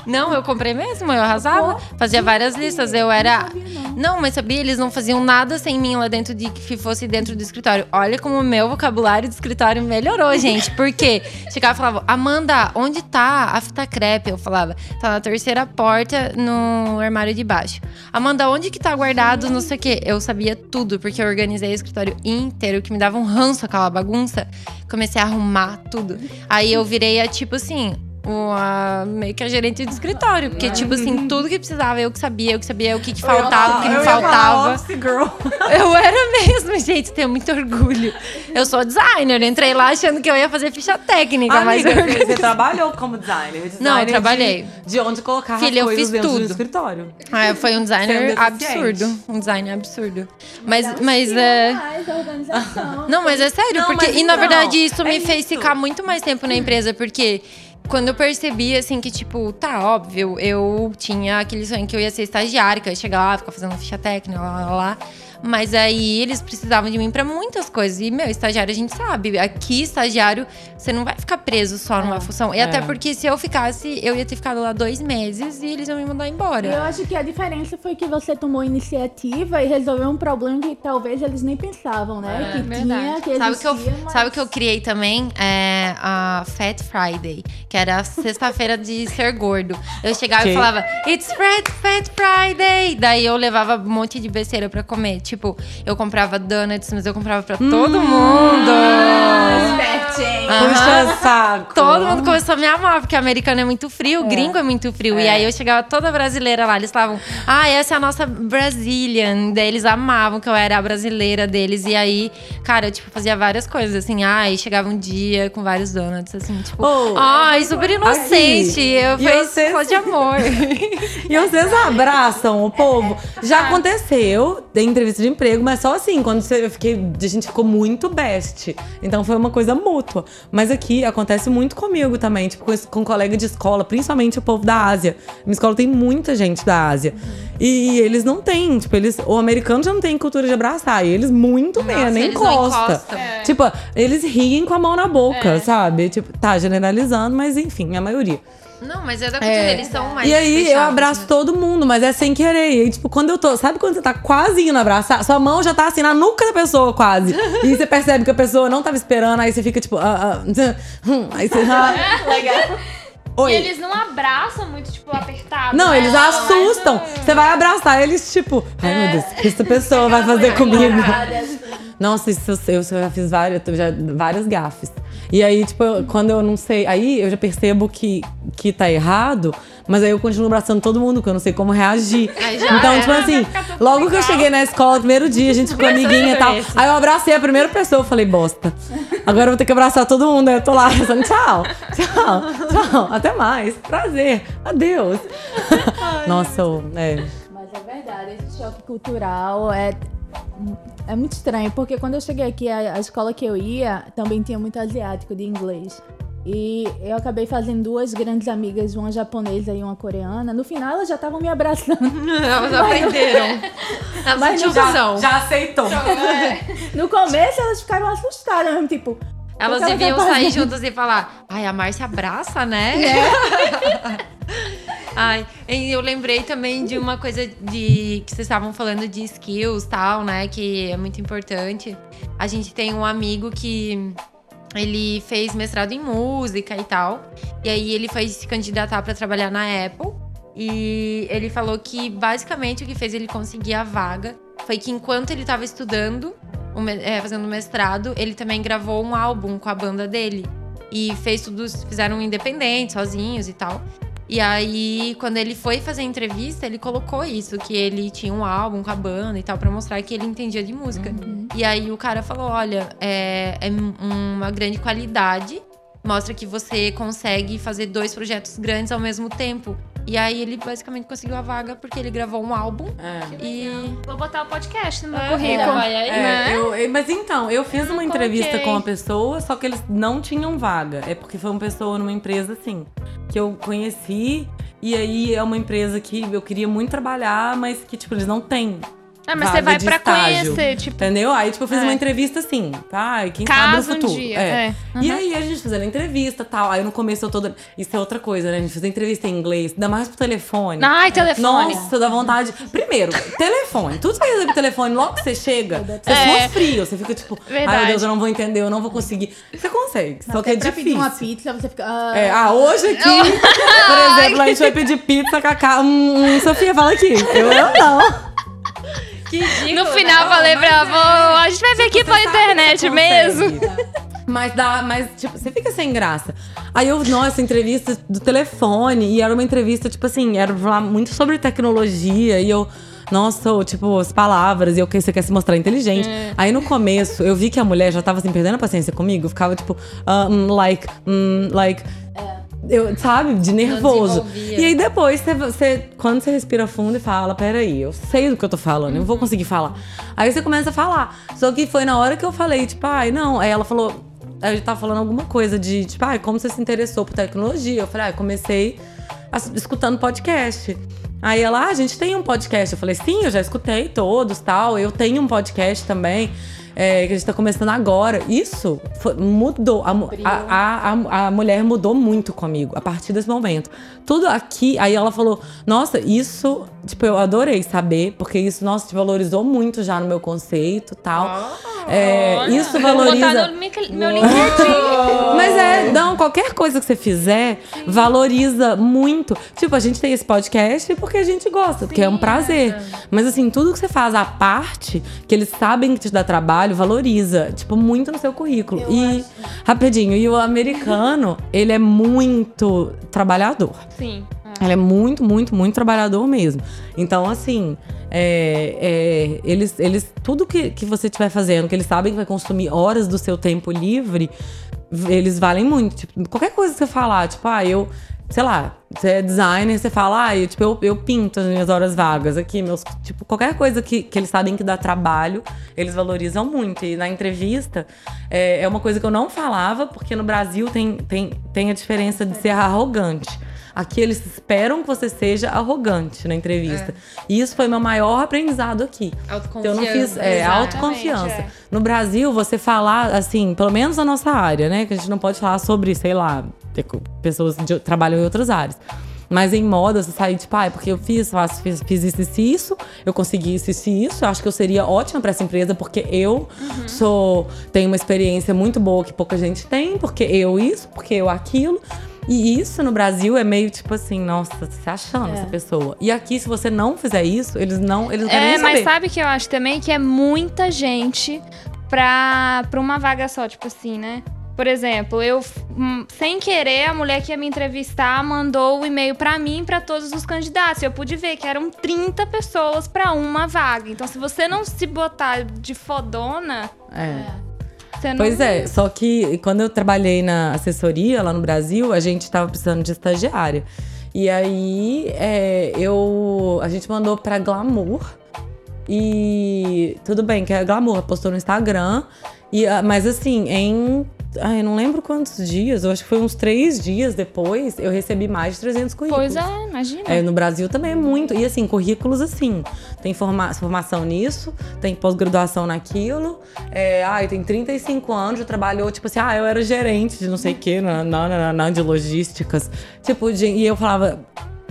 Não, eu comprei mesmo, eu arrasava. Fazia várias listas, eu era. Não mas sabia, eles não faziam nada sem mim lá dentro de que fosse dentro do escritório. Olha como o meu vocabulário de escritório melhorou, gente. Por quê? Chegava e falava, Amanda, onde tá a fita crepe? Eu falava, tá na terceira porta no armário de baixo. Amanda, onde que tá guardado, não sei o quê? Eu sabia tudo, porque eu organizei o escritório inteiro, que me dava um ranço aquela bagunça. Comecei a arrumar tudo. Aí eu virei a tipo assim. Uma, meio que a gerente de escritório. Porque, tipo assim, tudo que precisava, eu que sabia, eu que sabia o que, que faltava, o que Eu me faltava. <laughs> Eu era mesmo, gente, tenho muito orgulho. Eu sou designer, entrei lá achando que eu ia fazer ficha técnica, mas Amiga, eu você, você trabalhou como designer? designer Não, eu de- trabalhei. De, onde colocar Filha, eu as coisas fiz dentro do tudo. escritório. Ah, foi um designer absurdo. Um designer absurdo. Mas, mas é. mais, a organização. Não, mas é sério, Não, porque. mas E na então, verdade isso me é fez ficar muito mais tempo na empresa, porque. Quando eu percebi, assim, que, tipo, tá, óbvio, eu tinha aquele sonho que eu ia ser estagiária, que eu ia chegar lá, ficar fazendo ficha técnica, lá, lá, lá. Mas aí eles precisavam de mim pra muitas coisas. E, meu, estagiário a gente sabe. Aqui, estagiário, você não vai ficar preso só numa função. E até É. porque se eu ficasse, eu ia ter ficado lá dois meses e eles iam me mandar embora. Eu acho que a diferença foi que você tomou iniciativa e resolveu um problema que talvez eles nem pensavam, né? que verdade. tinha, que Sabe o que, eu, existia, mas- sabe o que eu criei também? É a Fat Friday, que era a sexta-feira de ser gordo. Eu chegava Que? e falava, It's Fat, Fat Friday! Daí eu levava um monte de besteira pra comer. Tipo, eu comprava donuts, mas eu comprava pra todo mundo. Puxa saco. Todo mundo começou a me amar, porque americano é muito frio, gringo é muito frio. E É. aí eu chegava toda brasileira lá, eles falavam, ah, essa é a nossa Brazilian. Daí eles amavam que eu era a brasileira deles. E aí, cara, eu tipo, fazia várias coisas, assim, ai, chegava um dia com vários donuts, assim, tipo, Oh. ai, super inocente. Eu E fiz vocês- só de amor. <laughs> E vocês abraçam o povo. Já <laughs> aconteceu, tem entrevista de emprego, mas só assim, quando eu fiquei, a gente ficou muito best. Então foi uma coisa mútua. Mas aqui acontece muito comigo também, tipo, com, com colega de escola, principalmente o povo da Ásia. Minha escola tem muita gente da Ásia. E eles não têm, tipo, eles. O americano já não tem cultura de abraçar. E eles muito menos, nem encosta. É. Tipo, eles riem com a mão na boca, sabe? Tipo, tá generalizando, mas enfim, a maioria. Não, mas é da cultura, É. eles são mais E aí eu fechados, abraço né? todo mundo, mas é sem querer. E aí, tipo, quando eu tô. Sabe quando você tá quase indo abraçar? Sua mão já tá assim na nuca da pessoa, quase. <laughs> e você percebe que a pessoa não tava esperando, aí você fica tipo. Ah, ah, <laughs> hum, aí você. Ah, <laughs> Legal. Oi. E eles não abraçam muito, tipo, apertado. Não, né? eles assustam. Você vai abraçar eles, tipo, ai meu Deus, o que essa pessoa vai fazer comigo? Nossa, isso eu, sei, eu já fiz várias, eu já, várias gafes. E aí, tipo, eu- quando eu não sei. Aí eu já percebo que, que tá errado, mas aí eu continuo abraçando todo mundo, porque eu não sei como reagir. <laughs> Então, era. tipo assim, logo que eu cheguei na escola, primeiro dia, a gente ficou amiguinha e tal. esse. Aí eu abracei a primeira pessoa, eu falei, bosta. Agora eu vou ter que abraçar todo mundo. Aí eu tô lá pensando, tchau, tchau, tchau, até mais. Prazer, adeus. <laughs> Nossa, eu- é. choque cultural. É, é muito estranho, porque quando eu cheguei aqui, a, a escola que eu ia também tinha muito asiático de inglês. E eu acabei fazendo duas grandes amigas, uma japonesa e uma coreana. No final, elas já estavam me abraçando. <laughs> Elas aprenderam. Elas Mas tinham já-. Já aceitou. <laughs> No começo, elas ficaram assustadas mesmo, tipo... Elas ela tá deviam sair juntas e falar: Ai, a Márcia abraça, né? <laughs> Ai, eu lembrei também de uma coisa de que vocês estavam falando de skills tal, né? Que é muito importante. A gente tem um amigo que ele fez mestrado em música e tal. E aí ele foi se candidatar para trabalhar na Apple. E ele falou que basicamente o que fez ele conseguir a vaga foi que enquanto ele estava estudando, é, fazendo mestrado, ele também gravou um álbum com a banda dele. E fez tudo, fizeram independente, sozinhos e tal. E aí, quando ele foi fazer a entrevista, ele colocou isso, que ele tinha um álbum com a banda e tal, pra mostrar que ele entendia de música. E aí o cara falou: olha, é, é uma grande qualidade, mostra que você consegue fazer dois projetos grandes ao mesmo tempo. E aí ele basicamente conseguiu a vaga porque ele gravou um álbum É. e. Vou botar o podcast no meu É, currículo. vai aí, É, né? eu- eu- mas então, eu fiz Eu uma entrevista coloquei. com uma pessoa, só que eles não tinham vaga. É porque foi uma pessoa numa empresa assim, que eu conheci. E aí é uma empresa que eu queria muito trabalhar, mas que, tipo, eles não têm. Ah, mas você vai pra estágio. conhecer, tipo, Entendeu? Aí, tipo, eu fiz É. uma entrevista assim, tá? E quem sabe no caso um futuro. dia. É. É. E Uhum. aí a gente fazendo entrevista e tal. Aí no começo eu toda. Isso é outra coisa, né? A gente fez entrevista em inglês, ainda mais pro telefone. Ai, telefone. Nossa, dá vontade. Primeiro, telefone. Tudo que você telefone, logo que você chega, você É. sua frio. Você fica tipo, ai Verdade. meu Deus, eu não vou entender, eu não vou conseguir. Você consegue, só que é pra pedir difícil. uma pizza, você fica... ah, É, ah, hoje aqui, <laughs> por exemplo, a gente vai pedir pizza, Cacá. Hum, hum, Sofia, fala aqui. Eu, eu não. Que ridículo, No final, né? falei pra avó, a gente vai ver aqui Você pela internet mesmo. Mas dá, mas tipo, você fica sem graça. Aí eu, nossa, entrevista do telefone, e era uma entrevista, tipo assim, era falar muito sobre tecnologia, e eu. Nossa, tipo, as palavras, e eu que você quer se mostrar inteligente. Aí no começo, eu vi que a mulher já tava assim, perdendo a paciência comigo, eu ficava tipo, ah, hum, like, hum, like. Eu, sabe, de nervoso. E aí depois, você, você- quando você respira fundo e fala, peraí, eu sei do que eu tô falando, eu vou conseguir falar. Aí você começa a falar. Só que foi na hora que eu falei, tipo, ai, não. Aí ela falou, a gente tava falando alguma coisa de, tipo, ai, como você se interessou por tecnologia? Eu falei, ah, eu comecei as- escutando podcast. Aí ela, ah, a gente tem um podcast. Eu falei, sim, eu já escutei todos, tal. Eu tenho um podcast também. É, que a gente tá começando agora. Isso foi- mudou. A, a, a, a, mulher mudou muito comigo a partir desse momento. Tudo aqui. Aí ela falou: Nossa, isso, tipo, eu adorei saber, porque isso, nossa, te valorizou muito já no meu conceito tal. É, Olha, isso Vou valoriza. botar no meu LinkedIn. Mas é, não, qualquer coisa que você fizer valoriza muito. Tipo, a gente tem esse podcast porque a gente gosta, porque é um prazer. Mas assim, tudo que você faz à parte, que eles sabem que te dá trabalho, valoriza, tipo, muito no seu currículo. e, rapidinho, e o americano, ele é muito trabalhador. Sim. Ele é muito, muito, muito trabalhador mesmo. Então, assim, é, é, eles, eles, tudo que, que você estiver fazendo, que eles sabem que vai consumir horas do seu tempo livre, eles valem muito. Tipo, qualquer coisa que você falar, tipo, ah, eu, sei lá, você é designer, você fala, ah, eu, tipo, eu, eu pinto as minhas horas vagas aqui, meus. Tipo, qualquer coisa que, que eles sabem que dá trabalho, eles valorizam muito. E na entrevista, é, é uma coisa que eu não falava, porque no Brasil tem, tem, tem a diferença de ser arrogante. Aqui eles esperam que você seja arrogante na entrevista. E isso foi meu maior aprendizado aqui. Autoconfiança. Então eu não fiz é, autoconfiança. é. No Brasil, você falar, assim, pelo menos na nossa área, né? Que a gente não pode falar sobre, sei lá, pessoas que trabalham em outras áreas. Mas em moda, você sair tipo, ah, é porque eu fiz, faço, fiz, fiz isso, isso, isso, eu consegui isso, isso, isso. Eu acho que eu seria ótima pra essa empresa, porque eu sou tenho uma experiência muito boa que pouca gente tem, porque eu isso, porque eu aquilo. E isso no Brasil é meio tipo assim, nossa, você achando essa pessoa. E aqui, se você não fizer isso, eles não, eles não querem É, nem mas saber. sabe que eu acho também que é muita gente pra, pra uma vaga só, tipo assim, né? Por exemplo, eu, hum, sem querer, a mulher que ia me entrevistar mandou o e-mail pra mim pra todos os candidatos. Eu pude ver que eram 30 pessoas pra uma vaga. Então, se você não se botar de fodona, É. você não. Pois é, só que quando eu trabalhei na assessoria lá no Brasil, a gente tava precisando de estagiária. E aí é, eu, a gente mandou pra Glamour, E tudo bem, que é glamour, postou no Instagram. E, ah, mas assim, em. Ai, eu não lembro quantos dias, eu acho que foi uns três dias depois, eu recebi mais de 300 currículos. Pois é, imagina. É, no Brasil também é muito. E assim, currículos assim. Tem forma formação nisso, tem pós-graduação naquilo. É, ai, tem 35 anos, já trabalhou, tipo assim, ah, eu era gerente de não sei o quê, na, na, na, de logísticas. Tipo, de, e eu falava,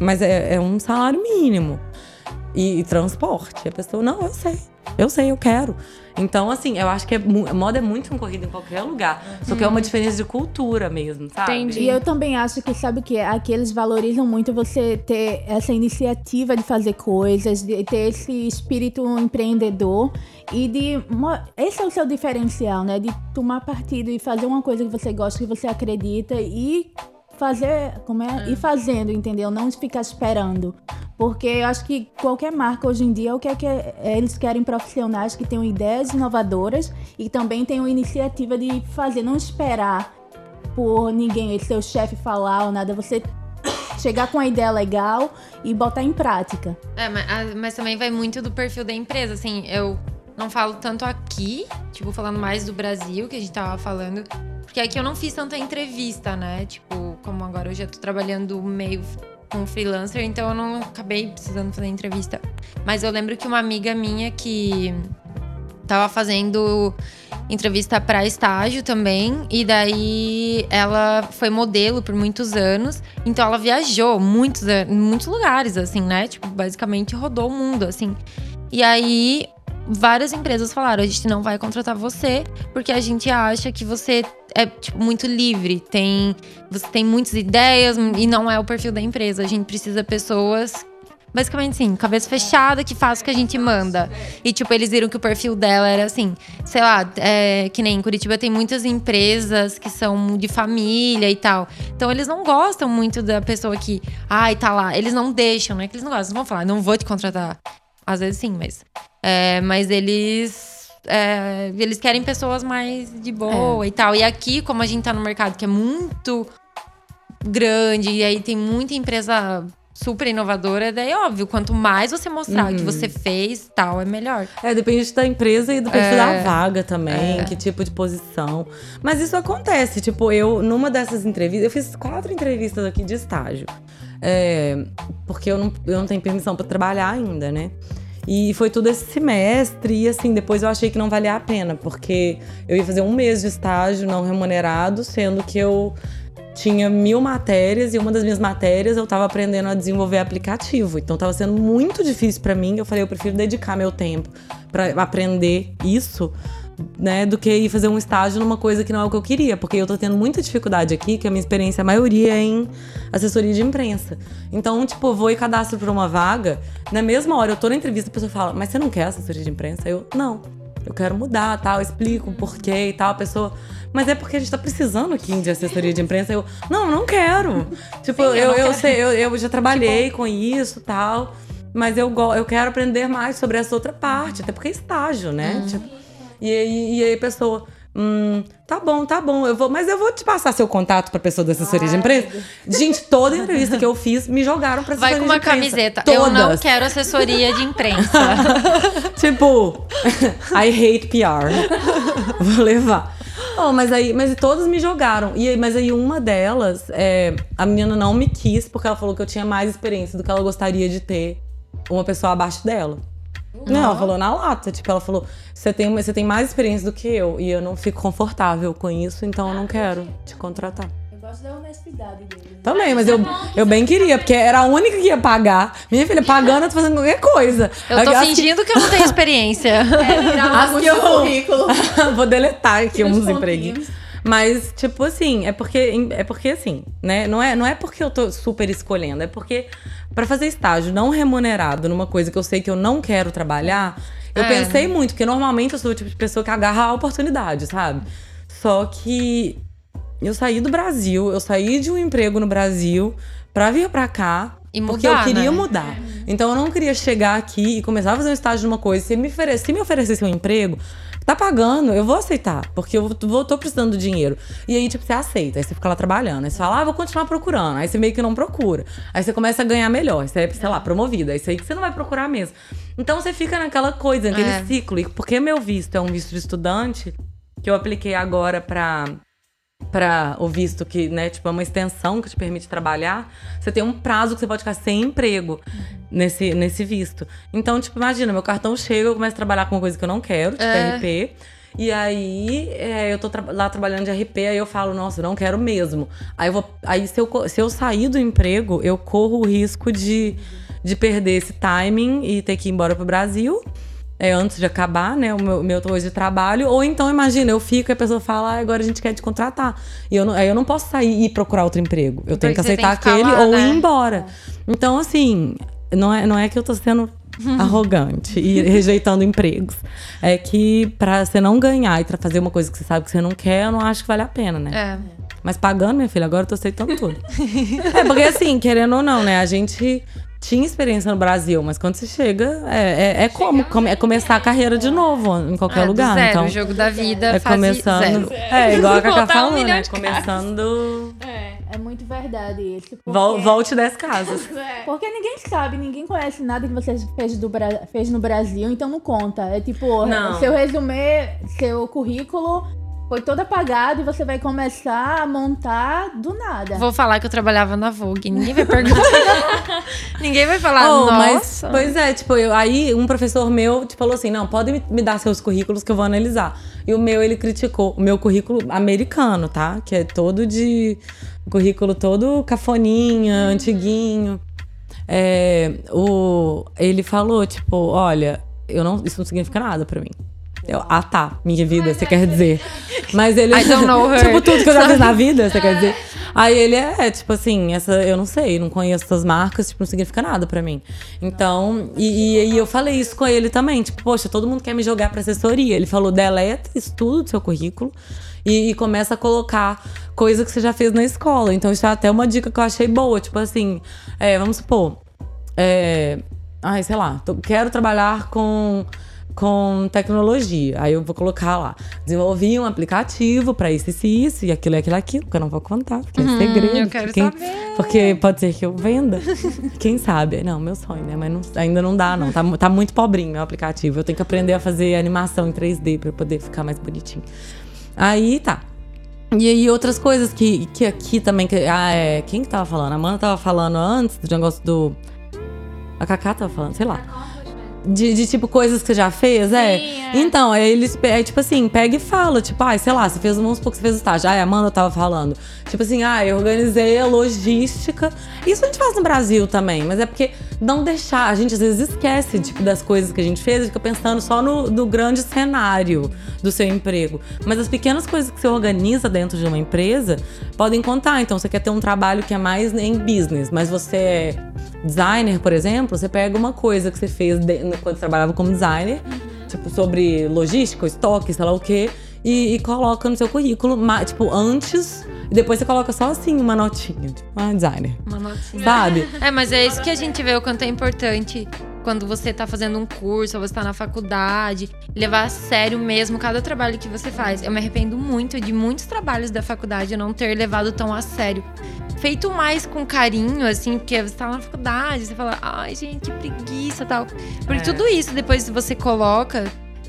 mas é, é um salário mínimo. E, e transporte. E a pessoa, não, eu sei. Eu sei, eu quero. Então, assim, eu acho que é, moda é muito concorrida em qualquer lugar. Só que é uma diferença de cultura mesmo, sabe? Entendi. E eu também acho que, sabe o que? Aqui eles valorizam muito você ter essa iniciativa de fazer coisas, de ter esse espírito empreendedor e de. Esse é o seu diferencial, né? De tomar partido e fazer uma coisa que você gosta, que você acredita e fazer. Como é? Ir fazendo, entendeu? Não ficar esperando. Porque eu acho que qualquer marca hoje em dia, o que é que é- eles querem profissionais que tenham ideias inovadoras e também tenham iniciativa de fazer, não esperar por ninguém, seu chefe falar ou nada, você <coughs> chegar com a ideia legal e botar em prática. É, mas, ah, mas também vai muito do perfil da empresa. Assim, eu não falo tanto aqui, tipo, falando mais do Brasil, que a gente tava falando. Porque aqui eu não fiz tanta entrevista, né? Tipo, como agora eu já tô trabalhando meio com freelancer, então eu não acabei precisando fazer entrevista. Mas eu lembro que uma amiga minha que tava fazendo entrevista para estágio também e daí ela foi modelo por muitos anos então ela viajou muitos muitos lugares assim né tipo basicamente rodou o mundo assim e aí várias empresas falaram a gente não vai contratar você porque a gente acha que você é tipo muito livre tem você tem muitas ideias e não é o perfil da empresa a gente precisa de pessoas Basicamente, sim, cabeça fechada que faz o que a gente manda. E, tipo, eles viram que o perfil dela era assim, sei lá, é, que nem em Curitiba tem muitas empresas que são de família e tal. Então, eles não gostam muito da pessoa que, ai, tá lá. Eles não deixam, né? Que eles não gostam, não vão falar, não vou te contratar. Às vezes sim, mas. é, mas eles. é, eles querem pessoas mais de boa e tal. E aqui, como a gente tá no mercado que é muito grande e aí tem muita empresa super inovadora, daí óbvio, quanto mais você mostrar o que você fez, tal, é melhor. É, depende da empresa e do perfil É. da vaga também, que tipo de posição. Mas isso acontece, tipo, eu, numa dessas entrevistas, eu fiz quatro entrevistas aqui de estágio. É, porque eu não, eu não tenho permissão pra trabalhar ainda, né? E foi tudo esse semestre, e assim, depois eu achei que não valia a pena, porque eu ia fazer um mês de estágio não remunerado, sendo que eu tinha mil matérias e uma das minhas matérias eu tava aprendendo a desenvolver aplicativo. Então tava sendo muito difícil pra mim. Eu falei, eu prefiro dedicar meu tempo pra aprender isso, né, do que ir fazer um estágio numa coisa que não é o que eu queria, porque eu tô tendo muita dificuldade aqui, que a minha experiência a maioria é em assessoria de imprensa. Então, tipo, eu vou e cadastro pra uma vaga, na mesma hora eu tô na entrevista, a pessoa fala: "Mas você não quer assessoria de imprensa?" Eu: "Não. Eu quero mudar, tal, eu explico o porquê e tal, a pessoa mas é porque a gente tá precisando aqui de assessoria de imprensa. Eu, não, não quero. <laughs> Tipo, Sim, eu eu, eu, sei, eu, eu já trabalhei com isso tal. Mas eu, eu quero aprender mais sobre essa outra parte, até porque é estágio, né? Tipo, e, aí, e aí a pessoa. Hum, tá bom, tá bom. Eu vou, mas eu vou te passar seu contato pra pessoa da assessoria de imprensa. Gente, toda entrevista que eu fiz, me jogaram pra assessoria Vai com uma de imprensa. camiseta. Todas. Eu não quero assessoria de imprensa. <laughs> Tipo, <laughs> I hate PR. <laughs> Vou levar. Oh, mas aí, mas todas me jogaram. E aí, mas aí uma delas, é, a menina não me quis porque ela falou que eu tinha mais experiência do que ela gostaria de ter uma pessoa abaixo dela. Não, ela falou na lata, tipo, ela falou: você tem, você tem mais experiência do que eu e eu não fico confortável com isso, então eu não quero te contratar. Eu gosto da honestidade dele. Também, mas eu, eu bem queria, porque era a única que ia pagar. Minha filha, pagando, eu tô fazendo qualquer coisa. Eu tô As que- fingindo que eu não tenho <laughs> experiência. As que eu- currículo. <laughs> Vou deletar aqui uns empreguinhos. Mas, tipo assim, é porque, é porque assim, né? Não é, não é porque eu tô super escolhendo, é porque pra fazer estágio não remunerado numa coisa que eu sei que eu não quero trabalhar, eu É. pensei muito, porque normalmente eu sou o tipo de pessoa que agarra a oportunidade, sabe? Só que eu saí do Brasil, eu saí de um emprego no Brasil pra vir pra cá. E porque eu mudar, queria né? mudar. Então eu não queria chegar aqui e começar a fazer um estágio numa coisa. Se me, oferecer, se me oferecesse um emprego, tá pagando, eu vou aceitar. Porque eu vou, tô precisando do dinheiro. E aí, tipo, você aceita. Aí você fica lá trabalhando. Aí você fala, ah, vou continuar procurando. Aí você meio que não procura. Aí você começa a ganhar melhor. Aí você é, sei lá, promovida. Aí isso aí que você não vai procurar mesmo. Então você fica naquela coisa, naquele É. ciclo. E porque meu visto é um visto de estudante, que eu apliquei agora pra para o visto que, né, tipo, é uma extensão que te permite trabalhar, você tem um prazo que você pode ficar sem emprego nesse, nesse visto. Então, tipo, imagina, meu cartão chega, eu começo a trabalhar com uma coisa que eu não quero, tipo É. RP. E aí, é, eu tô tra- lá trabalhando de RP, aí eu falo, nossa, eu não quero mesmo. Aí, eu vou, aí se, eu, se eu sair do emprego, eu corro o risco de, de perder esse timing e ter que ir embora pro Brasil é, antes de acabar, né, o meu, meu hoje de trabalho. Ou então, imagina, eu fico e a pessoa fala, ah, agora a gente quer te contratar. E eu não, aí eu não posso sair e procurar outro emprego. Eu tenho que aceitar que aquele lá, ou né? ir embora. Então, assim, não é, não é que eu tô sendo <laughs> arrogante e rejeitando empregos. É que pra você não ganhar e pra fazer uma coisa que você sabe que você não quer, eu não acho que vale a pena, né? É. Mas pagando, minha filha, agora eu tô aceitando tudo. <laughs> é, porque assim, querendo ou não, né? A gente tinha experiência no Brasil, mas quando você chega, é, é, é como, come- é começar a carreira de novo em qualquer Ah, lugar. zero, então, o jogo da vida é começando. zero. É, igual a <laughs> Cacá um falou, milhão né? Começando. É muito verdade isso. porque- Vol, volte 10 casas. <laughs> Porque ninguém sabe, ninguém conhece nada que você fez, do fez no Brasil, então não conta. É tipo, Não. seu resumê, seu currículo foi todo apagado e você vai começar a montar do nada. Vou falar que eu trabalhava na Vogue. Ninguém vai perguntar. <laughs> ninguém vai falar, Oh, mas, nossa. pois é, tipo, eu, aí um professor meu tipo, falou assim: não, pode me, me dar seus currículos que eu vou analisar. E o meu, ele criticou o meu currículo americano, tá? Que é todo de. Currículo todo cafoninha, antiguinho. É, o, ele falou, tipo, olha, eu não, isso não significa nada pra mim. Eu, ah, tá, minha vida, você quer dizer. Mas ele. I don't know <laughs> her. tipo, tudo que eu já fiz na vida, você quer dizer. Aí ele é, tipo assim, essa, eu não sei, não conheço essas marcas, tipo, não significa nada pra mim. Então, e, e, e eu falei isso com ele também, tipo, poxa, todo mundo quer me jogar pra assessoria. Ele falou, deleta isso tudo do seu currículo e, e começa a colocar coisa que você já fez na escola. Então, isso é até uma dica que eu achei boa, tipo assim, é, vamos supor, é, ai, sei lá, tô- quero trabalhar com, com tecnologia. Aí eu vou colocar lá. Desenvolvi um aplicativo pra isso, isso e isso, e aquilo e aquilo e aquilo, que eu não vou contar, porque é segredo. eu quero Quem- saber. Porque pode ser que eu venda. <laughs> Quem sabe? Não, meu sonho, né? Mas não- ainda não dá, não. Tá, tá muito pobrinho meu aplicativo. Eu tenho que aprender a fazer animação em 3D pra eu poder ficar mais bonitinho. Aí tá. E aí outras coisas que, que aqui também. Que, ah, é, quem que tava falando? A Amanda tava falando antes do negócio do. A Cacá tava falando, sei lá. De, de, tipo coisas que você já fez, é? Sim, é. Então, aí eles, aí, tipo assim, pega e fala, tipo, ai, sei lá, você fez, vamos supor que você fez o estágio. Ai, a Amanda tava falando. Tipo assim, ah, eu organizei a logística. Isso a gente faz no Brasil também, mas é porque não deixar, a gente às vezes esquece, tipo, das coisas que a gente fez e fica pensando só no, no grande cenário do seu emprego. Mas as pequenas coisas que você organiza dentro de uma empresa podem contar. Então, você quer ter um trabalho que é mais em business, mas você é designer, por exemplo, você pega uma coisa que você fez de- quando você trabalhava como designer, tipo, sobre logística, estoque, sei lá o quê, e, e coloca no seu currículo, tipo, antes, e depois você coloca só assim uma notinha, tipo, ah, designer. Uma notinha. Sabe? É, mas é isso que a gente vê o quanto é importante quando você tá fazendo um curso ou você tá na faculdade, levar a sério mesmo cada trabalho que você faz. Eu me arrependo muito de muitos trabalhos da faculdade eu não ter levado tão a sério. Feito mais com carinho, assim, porque você tá na faculdade, você fala, ai, gente, que preguiça tal. Porque É. tudo isso, depois você coloca,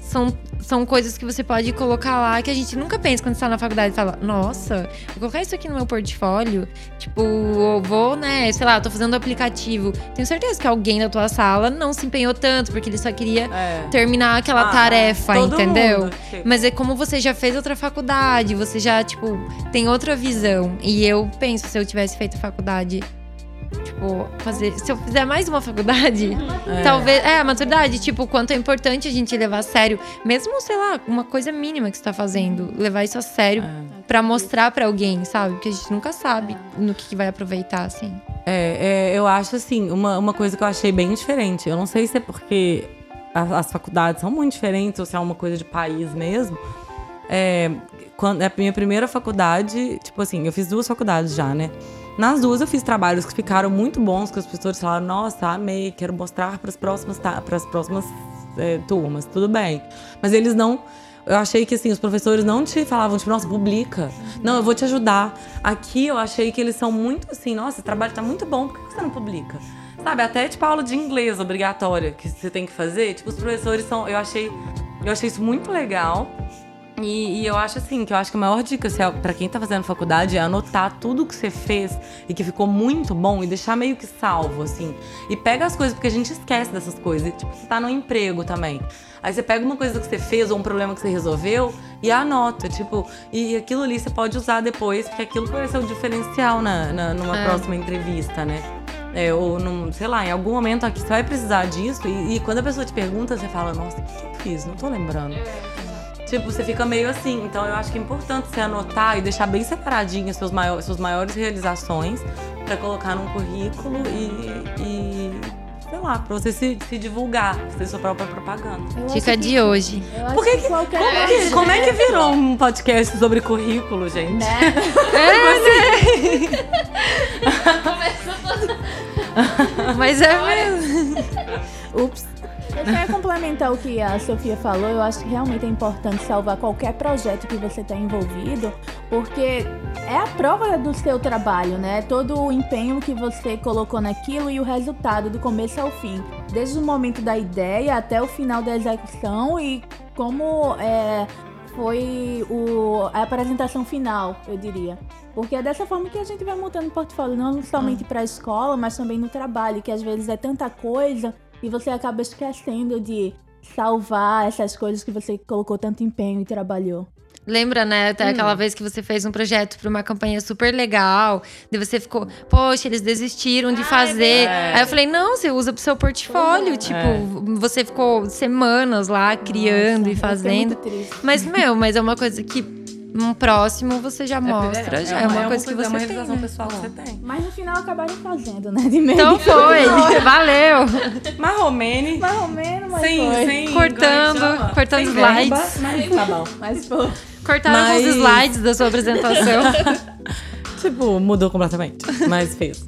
são, são coisas que você pode colocar lá que a gente nunca pensa quando você tá na faculdade. Fala, nossa, vou colocar isso aqui no meu portfólio. Tipo, eu vou, né, sei lá, tô fazendo um aplicativo. Tenho certeza que alguém da tua sala não se empenhou tanto, porque ele só queria É. terminar aquela Ah, tarefa, entendeu? Mas é como você já fez outra faculdade, você já, tipo, tem outra visão. E eu penso, se eu tivesse feito faculdade, tipo, fazer. Se eu fizer mais uma faculdade, É. <laughs> talvez. É, a maturidade, tipo, o quanto é importante a gente levar a sério. Mesmo, sei lá, uma coisa mínima que você tá fazendo. Levar isso a sério É. pra mostrar pra alguém, sabe? Porque a gente nunca sabe no que vai aproveitar, assim. É, é, eu acho assim, uma, uma coisa que eu achei bem diferente. Eu não sei se é porque a- as faculdades são muito diferentes ou se é uma coisa de país mesmo. É, quando, é a minha primeira faculdade, tipo assim, eu fiz duas faculdades já, né? Nas duas eu fiz trabalhos que ficaram muito bons, que os professores falaram, nossa, amei, quero mostrar para as próximas, as próximas é, turmas, tudo bem. Mas eles não. Eu achei que assim, os professores não te falavam, tipo, nossa, publica. Não, eu vou te ajudar. Aqui eu achei que eles são muito assim, nossa, esse trabalho tá muito bom, por que você não publica? Sabe, até tipo aula de inglês obrigatória que você tem que fazer. Tipo, os professores são. Eu achei. Eu achei isso muito legal. E, e, eu acho assim, que eu acho que a maior dica assim, para quem tá fazendo faculdade é anotar tudo que você fez e que ficou muito bom e deixar meio que salvo, assim. E pega as coisas, porque a gente esquece dessas coisas. Tipo, você tá no emprego também. Aí você pega uma coisa que você fez ou um problema que você resolveu e anota, tipo, e aquilo ali você pode usar depois, porque aquilo vai ser o diferencial na, na numa é. próxima entrevista, né? É, ou num, sei lá, em algum momento aqui você vai precisar disso e, e, quando a pessoa te pergunta, você fala, nossa, o que eu fiz? Não tô lembrando. Tipo, você fica meio assim. Então eu acho que é importante você anotar e deixar bem separadinho seus maiores, suas maiores realizações para colocar num currículo e, e sei lá, pra você se, se divulgar, fazer sua própria propaganda. Dica de hoje. Por que, que, como, que, como é que virou um podcast sobre currículo, gente? Né? <laughs> É, né? <laughs> Mas é mesmo. <laughs> Ups. Eu quero complementar o que a Sofia falou. Eu acho que realmente é importante salvar qualquer projeto que você está envolvido, porque é a prova do seu trabalho, né? Todo o empenho que você colocou naquilo e o resultado do começo ao fim, desde o momento da ideia até o final da execução e como é, foi o, a apresentação final, eu diria. Porque é dessa forma que a gente vai montando o portfólio, não somente para a escola, mas também no trabalho, que às vezes é tanta coisa e você acaba esquecendo de salvar essas coisas que você colocou tanto empenho e trabalhou. Lembra, né? Até hum. aquela vez que você fez um projeto para uma campanha super legal. E você ficou, poxa, eles desistiram de fazer. É. Aí eu falei, não, você usa pro seu portfólio. É. Tipo, você ficou semanas lá criando Nossa, e fazendo. Mas, meu, mas é uma coisa que um próximo você já é, mostra, é, já é, uma, é uma coisa que você é uma tem. Né? pessoal que você tem. Mas no final acabaram fazendo, né? De meio. Então <laughs> foi, valeu. Marromene. Marromene, mas sim, foi. Sim, cortando, cortando sem slides. mas tá bom. Mas foi. Cortaram mas... os slides da sua apresentação. <laughs> tipo, mudou completamente, mas fez.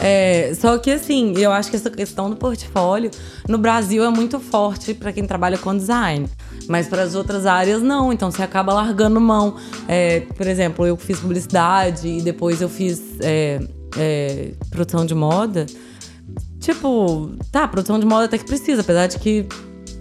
É, só que assim, eu acho que essa questão do portfólio no Brasil é muito forte para quem trabalha com design. Mas para as outras áreas, não. Então você acaba largando mão. É, por exemplo, eu fiz publicidade e depois eu fiz é, é, produção de moda. Tipo, tá, produção de moda até que precisa, apesar de que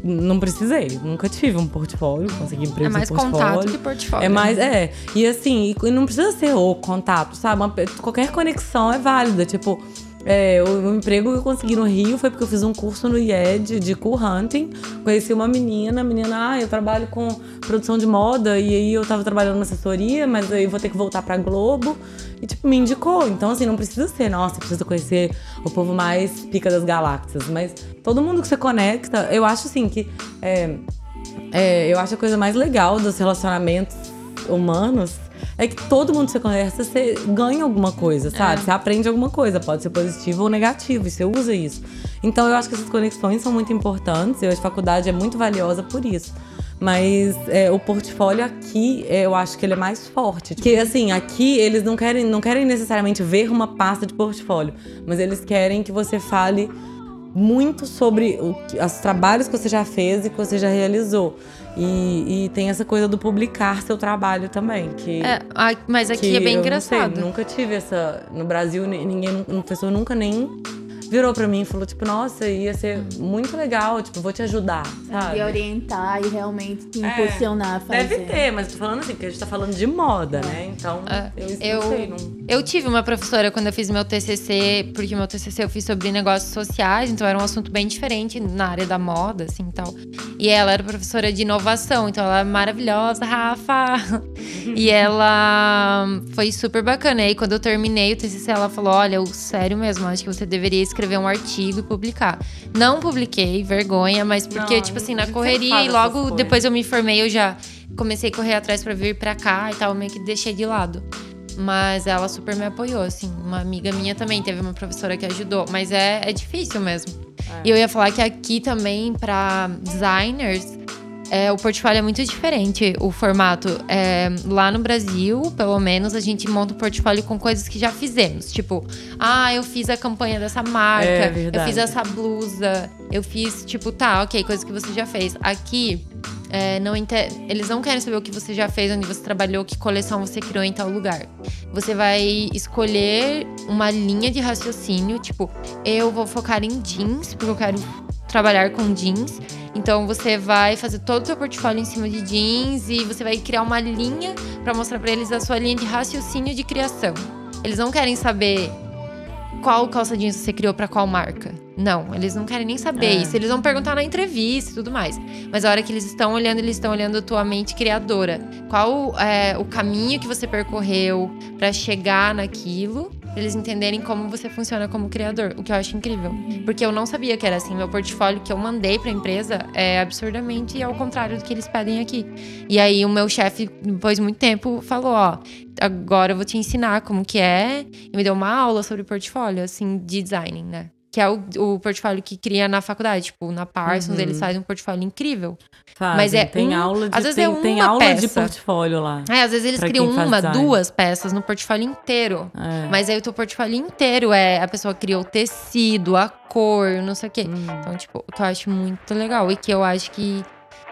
não precisei, nunca tive um portfólio, consegui emprego É mais contato que portfólio. É mais, é. E assim, e não precisa ser o contato, sabe? Uma, qualquer conexão é válida. Tipo, é, o, emprego que eu consegui no Rio foi porque eu fiz um curso no IED de cool hunting. Conheci uma menina, a menina, ah, eu trabalho com produção de moda, e aí eu tava trabalhando na assessoria, mas aí vou ter que voltar pra Globo. E, tipo, me indicou. Então, assim, não precisa ser, nossa, precisa conhecer o povo mais pica das galáxias. Mas todo mundo que você conecta, eu acho assim que. É, é, eu acho a coisa mais legal dos relacionamentos humanos é que todo mundo que você conversa, você ganha alguma coisa, sabe? É. Você aprende alguma coisa, pode ser positivo ou negativo, e você usa isso. Então eu acho que essas conexões são muito importantes, e a faculdade é muito valiosa por isso. Mas é, o portfólio aqui, é, eu acho que ele é mais forte. Porque, assim, aqui eles não querem, não querem necessariamente ver uma pasta de portfólio, mas eles querem que você fale muito sobre o, os trabalhos que você já fez e que você já realizou. E, e, tem essa coisa do publicar seu trabalho também. Que, é, mas aqui é bem engraçado. Sei, nunca tive essa. No Brasil, ninguém, uma pessoa nunca nem virou pra mim e falou, tipo, nossa, ia ser muito legal, tipo, vou te ajudar, sabe? E orientar e realmente te é, impulsionar a fazer. Deve ter, mas tô falando assim, porque a gente tá falando de moda, é. né? Então, é. eu, eu, sei, não... eu tive uma professora quando eu fiz meu TCC, porque meu TCC eu fiz sobre negócios sociais, então era um assunto bem diferente na área da moda, assim, tal. E ela era professora de inovação, então ela é maravilhosa, Rafa! <laughs> e ela foi super bacana. E aí, quando eu terminei o TCC, ela falou, olha, eu, sério mesmo, acho que você deveria escrever escrever um artigo e publicar. Não publiquei, vergonha, mas porque, não, tipo assim, na correria e logo depois eu me formei, eu já comecei a correr atrás para vir para cá e tal, meio que deixei de lado. Mas ela super me apoiou, assim. Uma amiga minha também teve uma professora que ajudou. Mas é, é difícil mesmo. É. E eu ia falar que aqui também, para designers, é, o portfólio é muito diferente, o formato. É, lá no Brasil, pelo menos, a gente monta um portfólio com coisas que já fizemos. Tipo, ah, eu fiz a campanha dessa marca, É eu fiz essa blusa, eu fiz, tipo, tá, ok, coisa que você já fez. Aqui, é, não eles não querem saber o que você já fez, onde você trabalhou, que coleção você criou em tal lugar. Você vai escolher uma linha de raciocínio, tipo, eu vou focar em jeans, porque eu quero trabalhar com jeans. Então você vai fazer todo o seu portfólio em cima de jeans e você vai criar uma linha pra mostrar pra eles a sua linha de raciocínio de criação. Eles não querem saber qual calça jeans você criou pra qual marca. Não, eles não querem nem saber É. isso. Eles vão perguntar na entrevista e tudo mais. Mas a hora que eles estão olhando, eles estão olhando a tua mente criadora. Qual é o caminho que você percorreu pra chegar naquilo? Eles entenderem como você funciona como criador. O que eu acho incrível. Porque eu não sabia que era assim. Meu portfólio que eu mandei pra empresa é absurdamente ao contrário do que eles pedem aqui. E aí o meu chefe, depois de muito tempo, falou: ó, agora eu vou te ensinar como que é. E me deu uma aula sobre portfólio, assim, de design, né? Que é o, o portfólio que cria na faculdade. Tipo, na Parsons, Uhum. eles fazem um portfólio incrível. Fazem. Mas é tem um- aula de, às vezes tem, é tem uma aula de peça. portfólio lá. É, às vezes eles criam uma, design. duas peças no portfólio inteiro. É. Mas aí o teu portfólio inteiro é a pessoa criou o tecido, a cor, não sei o quê. Hum. Então, tipo, que eu acho muito legal e que eu acho que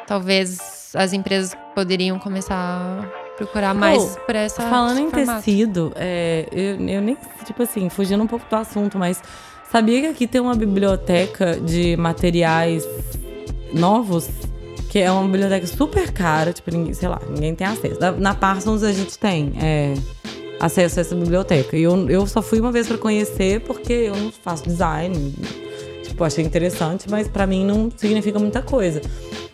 talvez as empresas poderiam começar a procurar mais por essa Falando em formato. tecido, é, eu, eu nem, tipo assim, fugindo um pouco do assunto, mas sabia que aqui tem uma biblioteca de materiais novos? Que é uma biblioteca super cara, tipo, ninguém, sei lá, ninguém tem acesso. Na, Parsons a gente tem é, acesso a essa biblioteca. E eu, eu só fui uma vez pra conhecer porque eu não faço design. Tipo, achei interessante, mas pra mim não significa muita coisa.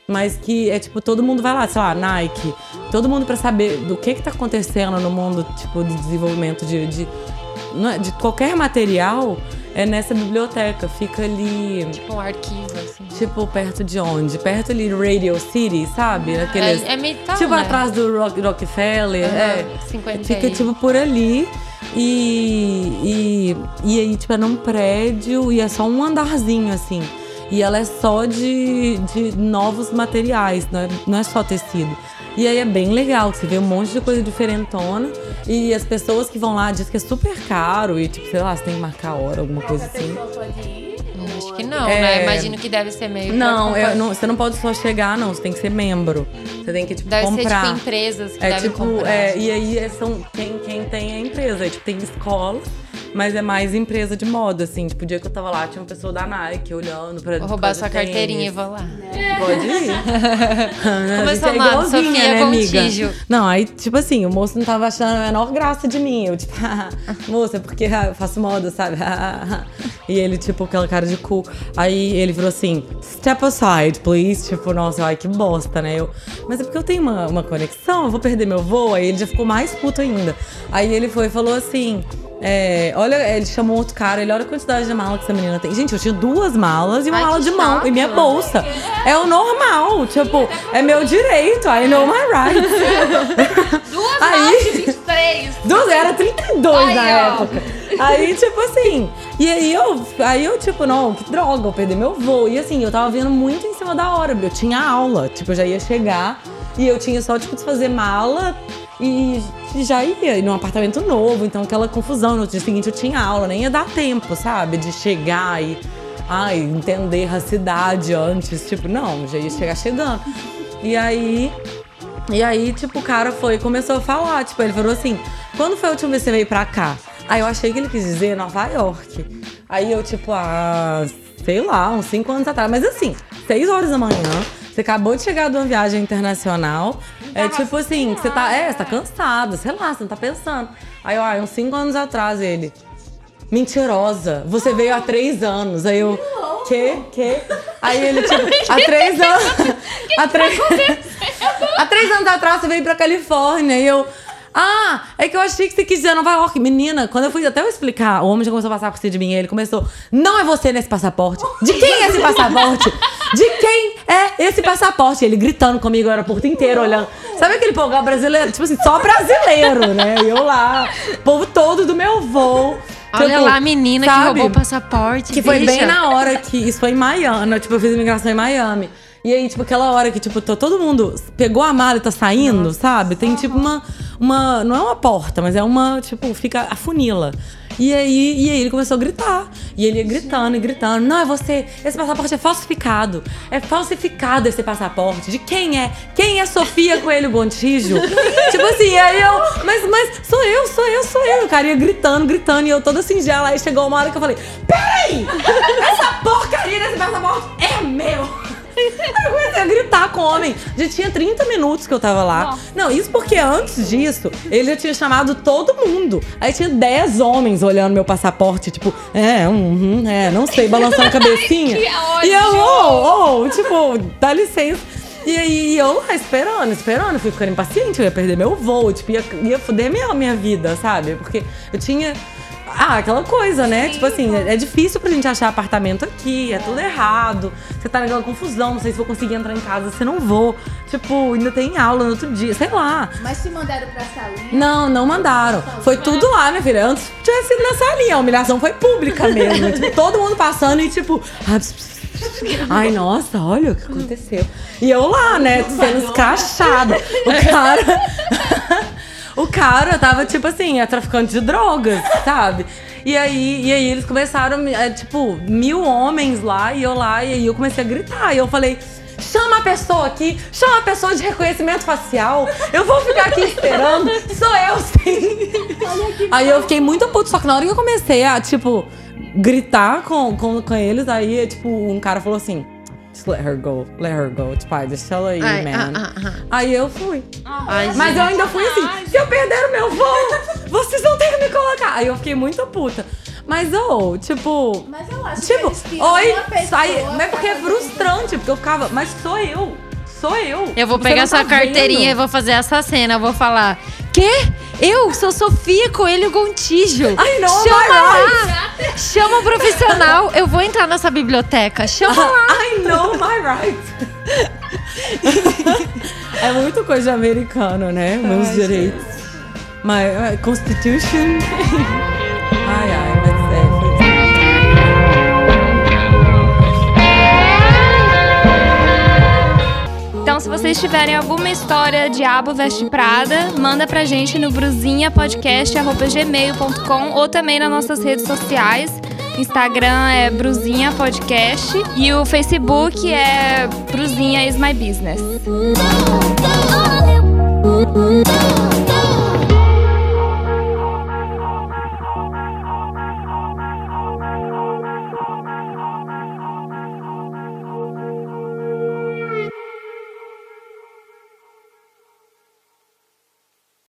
Mas que é tipo, todo mundo vai lá, sei lá, Nike, todo mundo pra saber do que que tá acontecendo no mundo, tipo, de desenvolvimento de, de, é- de qualquer material, é nessa biblioteca. Fica ali, Tipo um arquivo, assim. tipo, perto de onde? Perto ali do Radio City, sabe? Aqueles, É, é metal, tipo, né? atrás do Rock- Rockefeller, é. Aham, 50 Fica, tipo, por ali. E, e, e aí, tipo, é num prédio e é só um andarzinho, assim. E ela é só de, de novos materiais, não é, não é só tecido. E aí é bem legal, você vê um monte de coisa diferentona. E as pessoas que vão lá dizem que é super caro. E, tipo, sei lá, você tem que marcar a hora, alguma coisa assim. Hum, Acho que não, É. né? Imagino que deve ser meio. Não, eu não- você não pode só chegar, não. Você tem que ser membro. Você tem que, tipo, Deve comprar. ser tipo empresas que É devem tipo, comprar. é, e aí é- são quem, quem tem é a empresa. É, tipo, tem escola, mas é mais empresa de moda, assim. Tipo, o dia que eu tava lá, tinha uma pessoa da Nike olhando pra. Vou roubar sua de carteirinha e tênis. vou lá. Pode ir. <laughs> Como é Sofia né, amiga? Não, aí, tipo assim, o moço não tava achando a menor graça de mim. Eu, tipo, <laughs> moça, é porque ah, eu faço moda, sabe? e ele, tipo, aquela cara de cu. Aí ele falou assim: step aside, please. Tipo, nossa, ai, que bosta, né? Eu, mas é porque eu tenho uma, uma conexão, eu vou perder meu voo. Aí ele já ficou mais puto ainda. Aí ele foi e falou assim. É, olha, ele chamou outro cara, ele olha a quantidade de mala que essa menina tem. Gente, eu tinha duas malas e uma Ai, mala de mão chato. e minha bolsa. É o normal, tipo, é meu direito, I know my rights. <laughs> Duas Aí- malas de 23. Duas, era 32 Aí, na ó. época. Aí, tipo assim, e aí eu, aí eu, tipo, não, que droga, eu perdi meu voo. E assim, eu tava vindo muito em cima da hora, eu tinha aula, tipo, eu já ia chegar e eu tinha só, tipo, desfazer mala e já ia, num apartamento novo, então aquela confusão. No dia seguinte eu tinha aula, nem ia dar tempo, sabe, de chegar e, ai, entender a cidade antes, tipo, não, já ia chegar chegando. E aí, e aí, tipo, o cara foi começou a falar. Tipo, ele falou assim: quando foi a última vez que você veio pra cá? Aí eu achei que ele quis dizer Nova York. Aí eu, tipo, ah, sei lá, uns cinco anos atrás. Mas assim, seis horas da manhã, você acabou de chegar de uma viagem internacional. É tipo assim, você tá. É, você tá cansado, sei lá, você não tá pensando. Aí, ó, uns cinco anos atrás, ele. Mentirosa, você veio há três anos. Aí eu. Que? Que? Aí ele, tipo, <laughs> há três anos. há três. <laughs> há três anos atrás você veio pra Califórnia. E eu. Ah, é que eu achei que você quis dizer Nova York. Menina, quando eu fui até eu explicar, o homem já começou a passar por cima de mim. Ele começou, não é você nesse passaporte. De quem é esse passaporte? De quem é esse passaporte? Ele gritando comigo o aeroporto inteiro, olhando. Sabe aquele povo brasileiro? Tipo assim, só brasileiro, né? E eu lá, o povo todo do meu voo. Olha Tipo, lá a menina que sabe? roubou o passaporte. Que foi bicha. bem na hora que. Isso foi em Miami. Tipo, eu fiz imigração em Miami. E aí, tipo, aquela hora que, tipo, todo mundo pegou a mala e tá saindo, sabe? Tem, tipo, uma, uma. Não é uma porta, mas é uma, tipo, fica a funila. E aí, e aí ele começou a gritar. E ele ia gritando e gritando. Não, é você. Esse passaporte é falsificado. É falsificado esse passaporte. De quem é? Quem é Sofia <laughs> Coelho Gontijo? tipo assim, e aí eu. Mas, mas sou eu, sou eu, sou eu. O cara ia gritando, gritando. E eu toda singela. Aí chegou uma hora que eu falei: Peraí! Essa porcaria desse passaporte é meu! Aí eu comecei a gritar com o homem. Já tinha 30 minutos que eu tava lá. Nossa. Não, isso porque antes disso, ele já tinha chamado todo mundo. Aí tinha 10 homens olhando meu passaporte, tipo, é, uhum, é, não sei, balançando a <laughs> cabecinha. Que e eu, oh, oh, tipo, dá licença. E aí eu lá esperando, esperando, fui ficando impaciente, eu ia perder meu voo, tipo, ia, ia foder minha, minha vida, sabe? Porque eu tinha. Ah, aquela coisa, né? tipo assim, é, é difícil pra gente achar apartamento aqui, é tudo errado. Você tá naquela confusão, não sei se vou conseguir entrar em casa, se não vou. Tipo, ainda tem aula no outro dia, sei lá. Mas te mandaram pra salinha? Não, não mandaram. Foi tudo lá, minha filha. Antes tivesse sido na salinha. A humilhação foi pública mesmo. tipo, todo mundo passando e tipo. ah. Ai, nossa, olha o que aconteceu. E eu lá, né, sendo escrachada. O cara. <laughs> o cara tava, tipo assim, é traficante de drogas, sabe? E aí, e aí eles começaram, é, tipo, mil homens lá e eu lá, e aí eu comecei a gritar. E eu falei. Chama a pessoa aqui, chama a pessoa de reconhecimento facial. Eu vou ficar aqui esperando. Sou eu, sim. Aí eu fiquei muito puto, só que na hora que eu comecei a, tipo, gritar com, com, com eles, aí, tipo, um cara falou assim: Just let her go, let her go. Tipo, ai, deixa ela aí, Ai, man. ah, ah, ah. Aí eu fui. Ai, Mas gente. eu ainda fui assim: se eu perder o meu voo, vocês vão ter que me colocar. Aí eu fiquei muito puta. Mas, ô, tipo. Mas eu acho Tipo, que tiram oi, sai. Mas é porque é frustrante, porque eu ficava, mas sou eu. Sou eu. Eu vou Você pegar não sua tá carteirinha e vendo? vou fazer essa cena. Eu vou falar: Quê? Eu sou Sofia Coelho Gontijo. I know Chama my lá. Chama o profissional. Eu vou entrar nessa biblioteca. Chama lá. I know my rights. é muito coisa de americano, né? Meus direitos. My uh, constitution. Então, se vocês tiverem alguma história Diabo Veste Prada, manda pra gente no bruzinhapodcast.gmail.com ou também nas nossas redes sociais. Instagram é Bruzinha Podcast e o Facebook é Bruzinha is my business.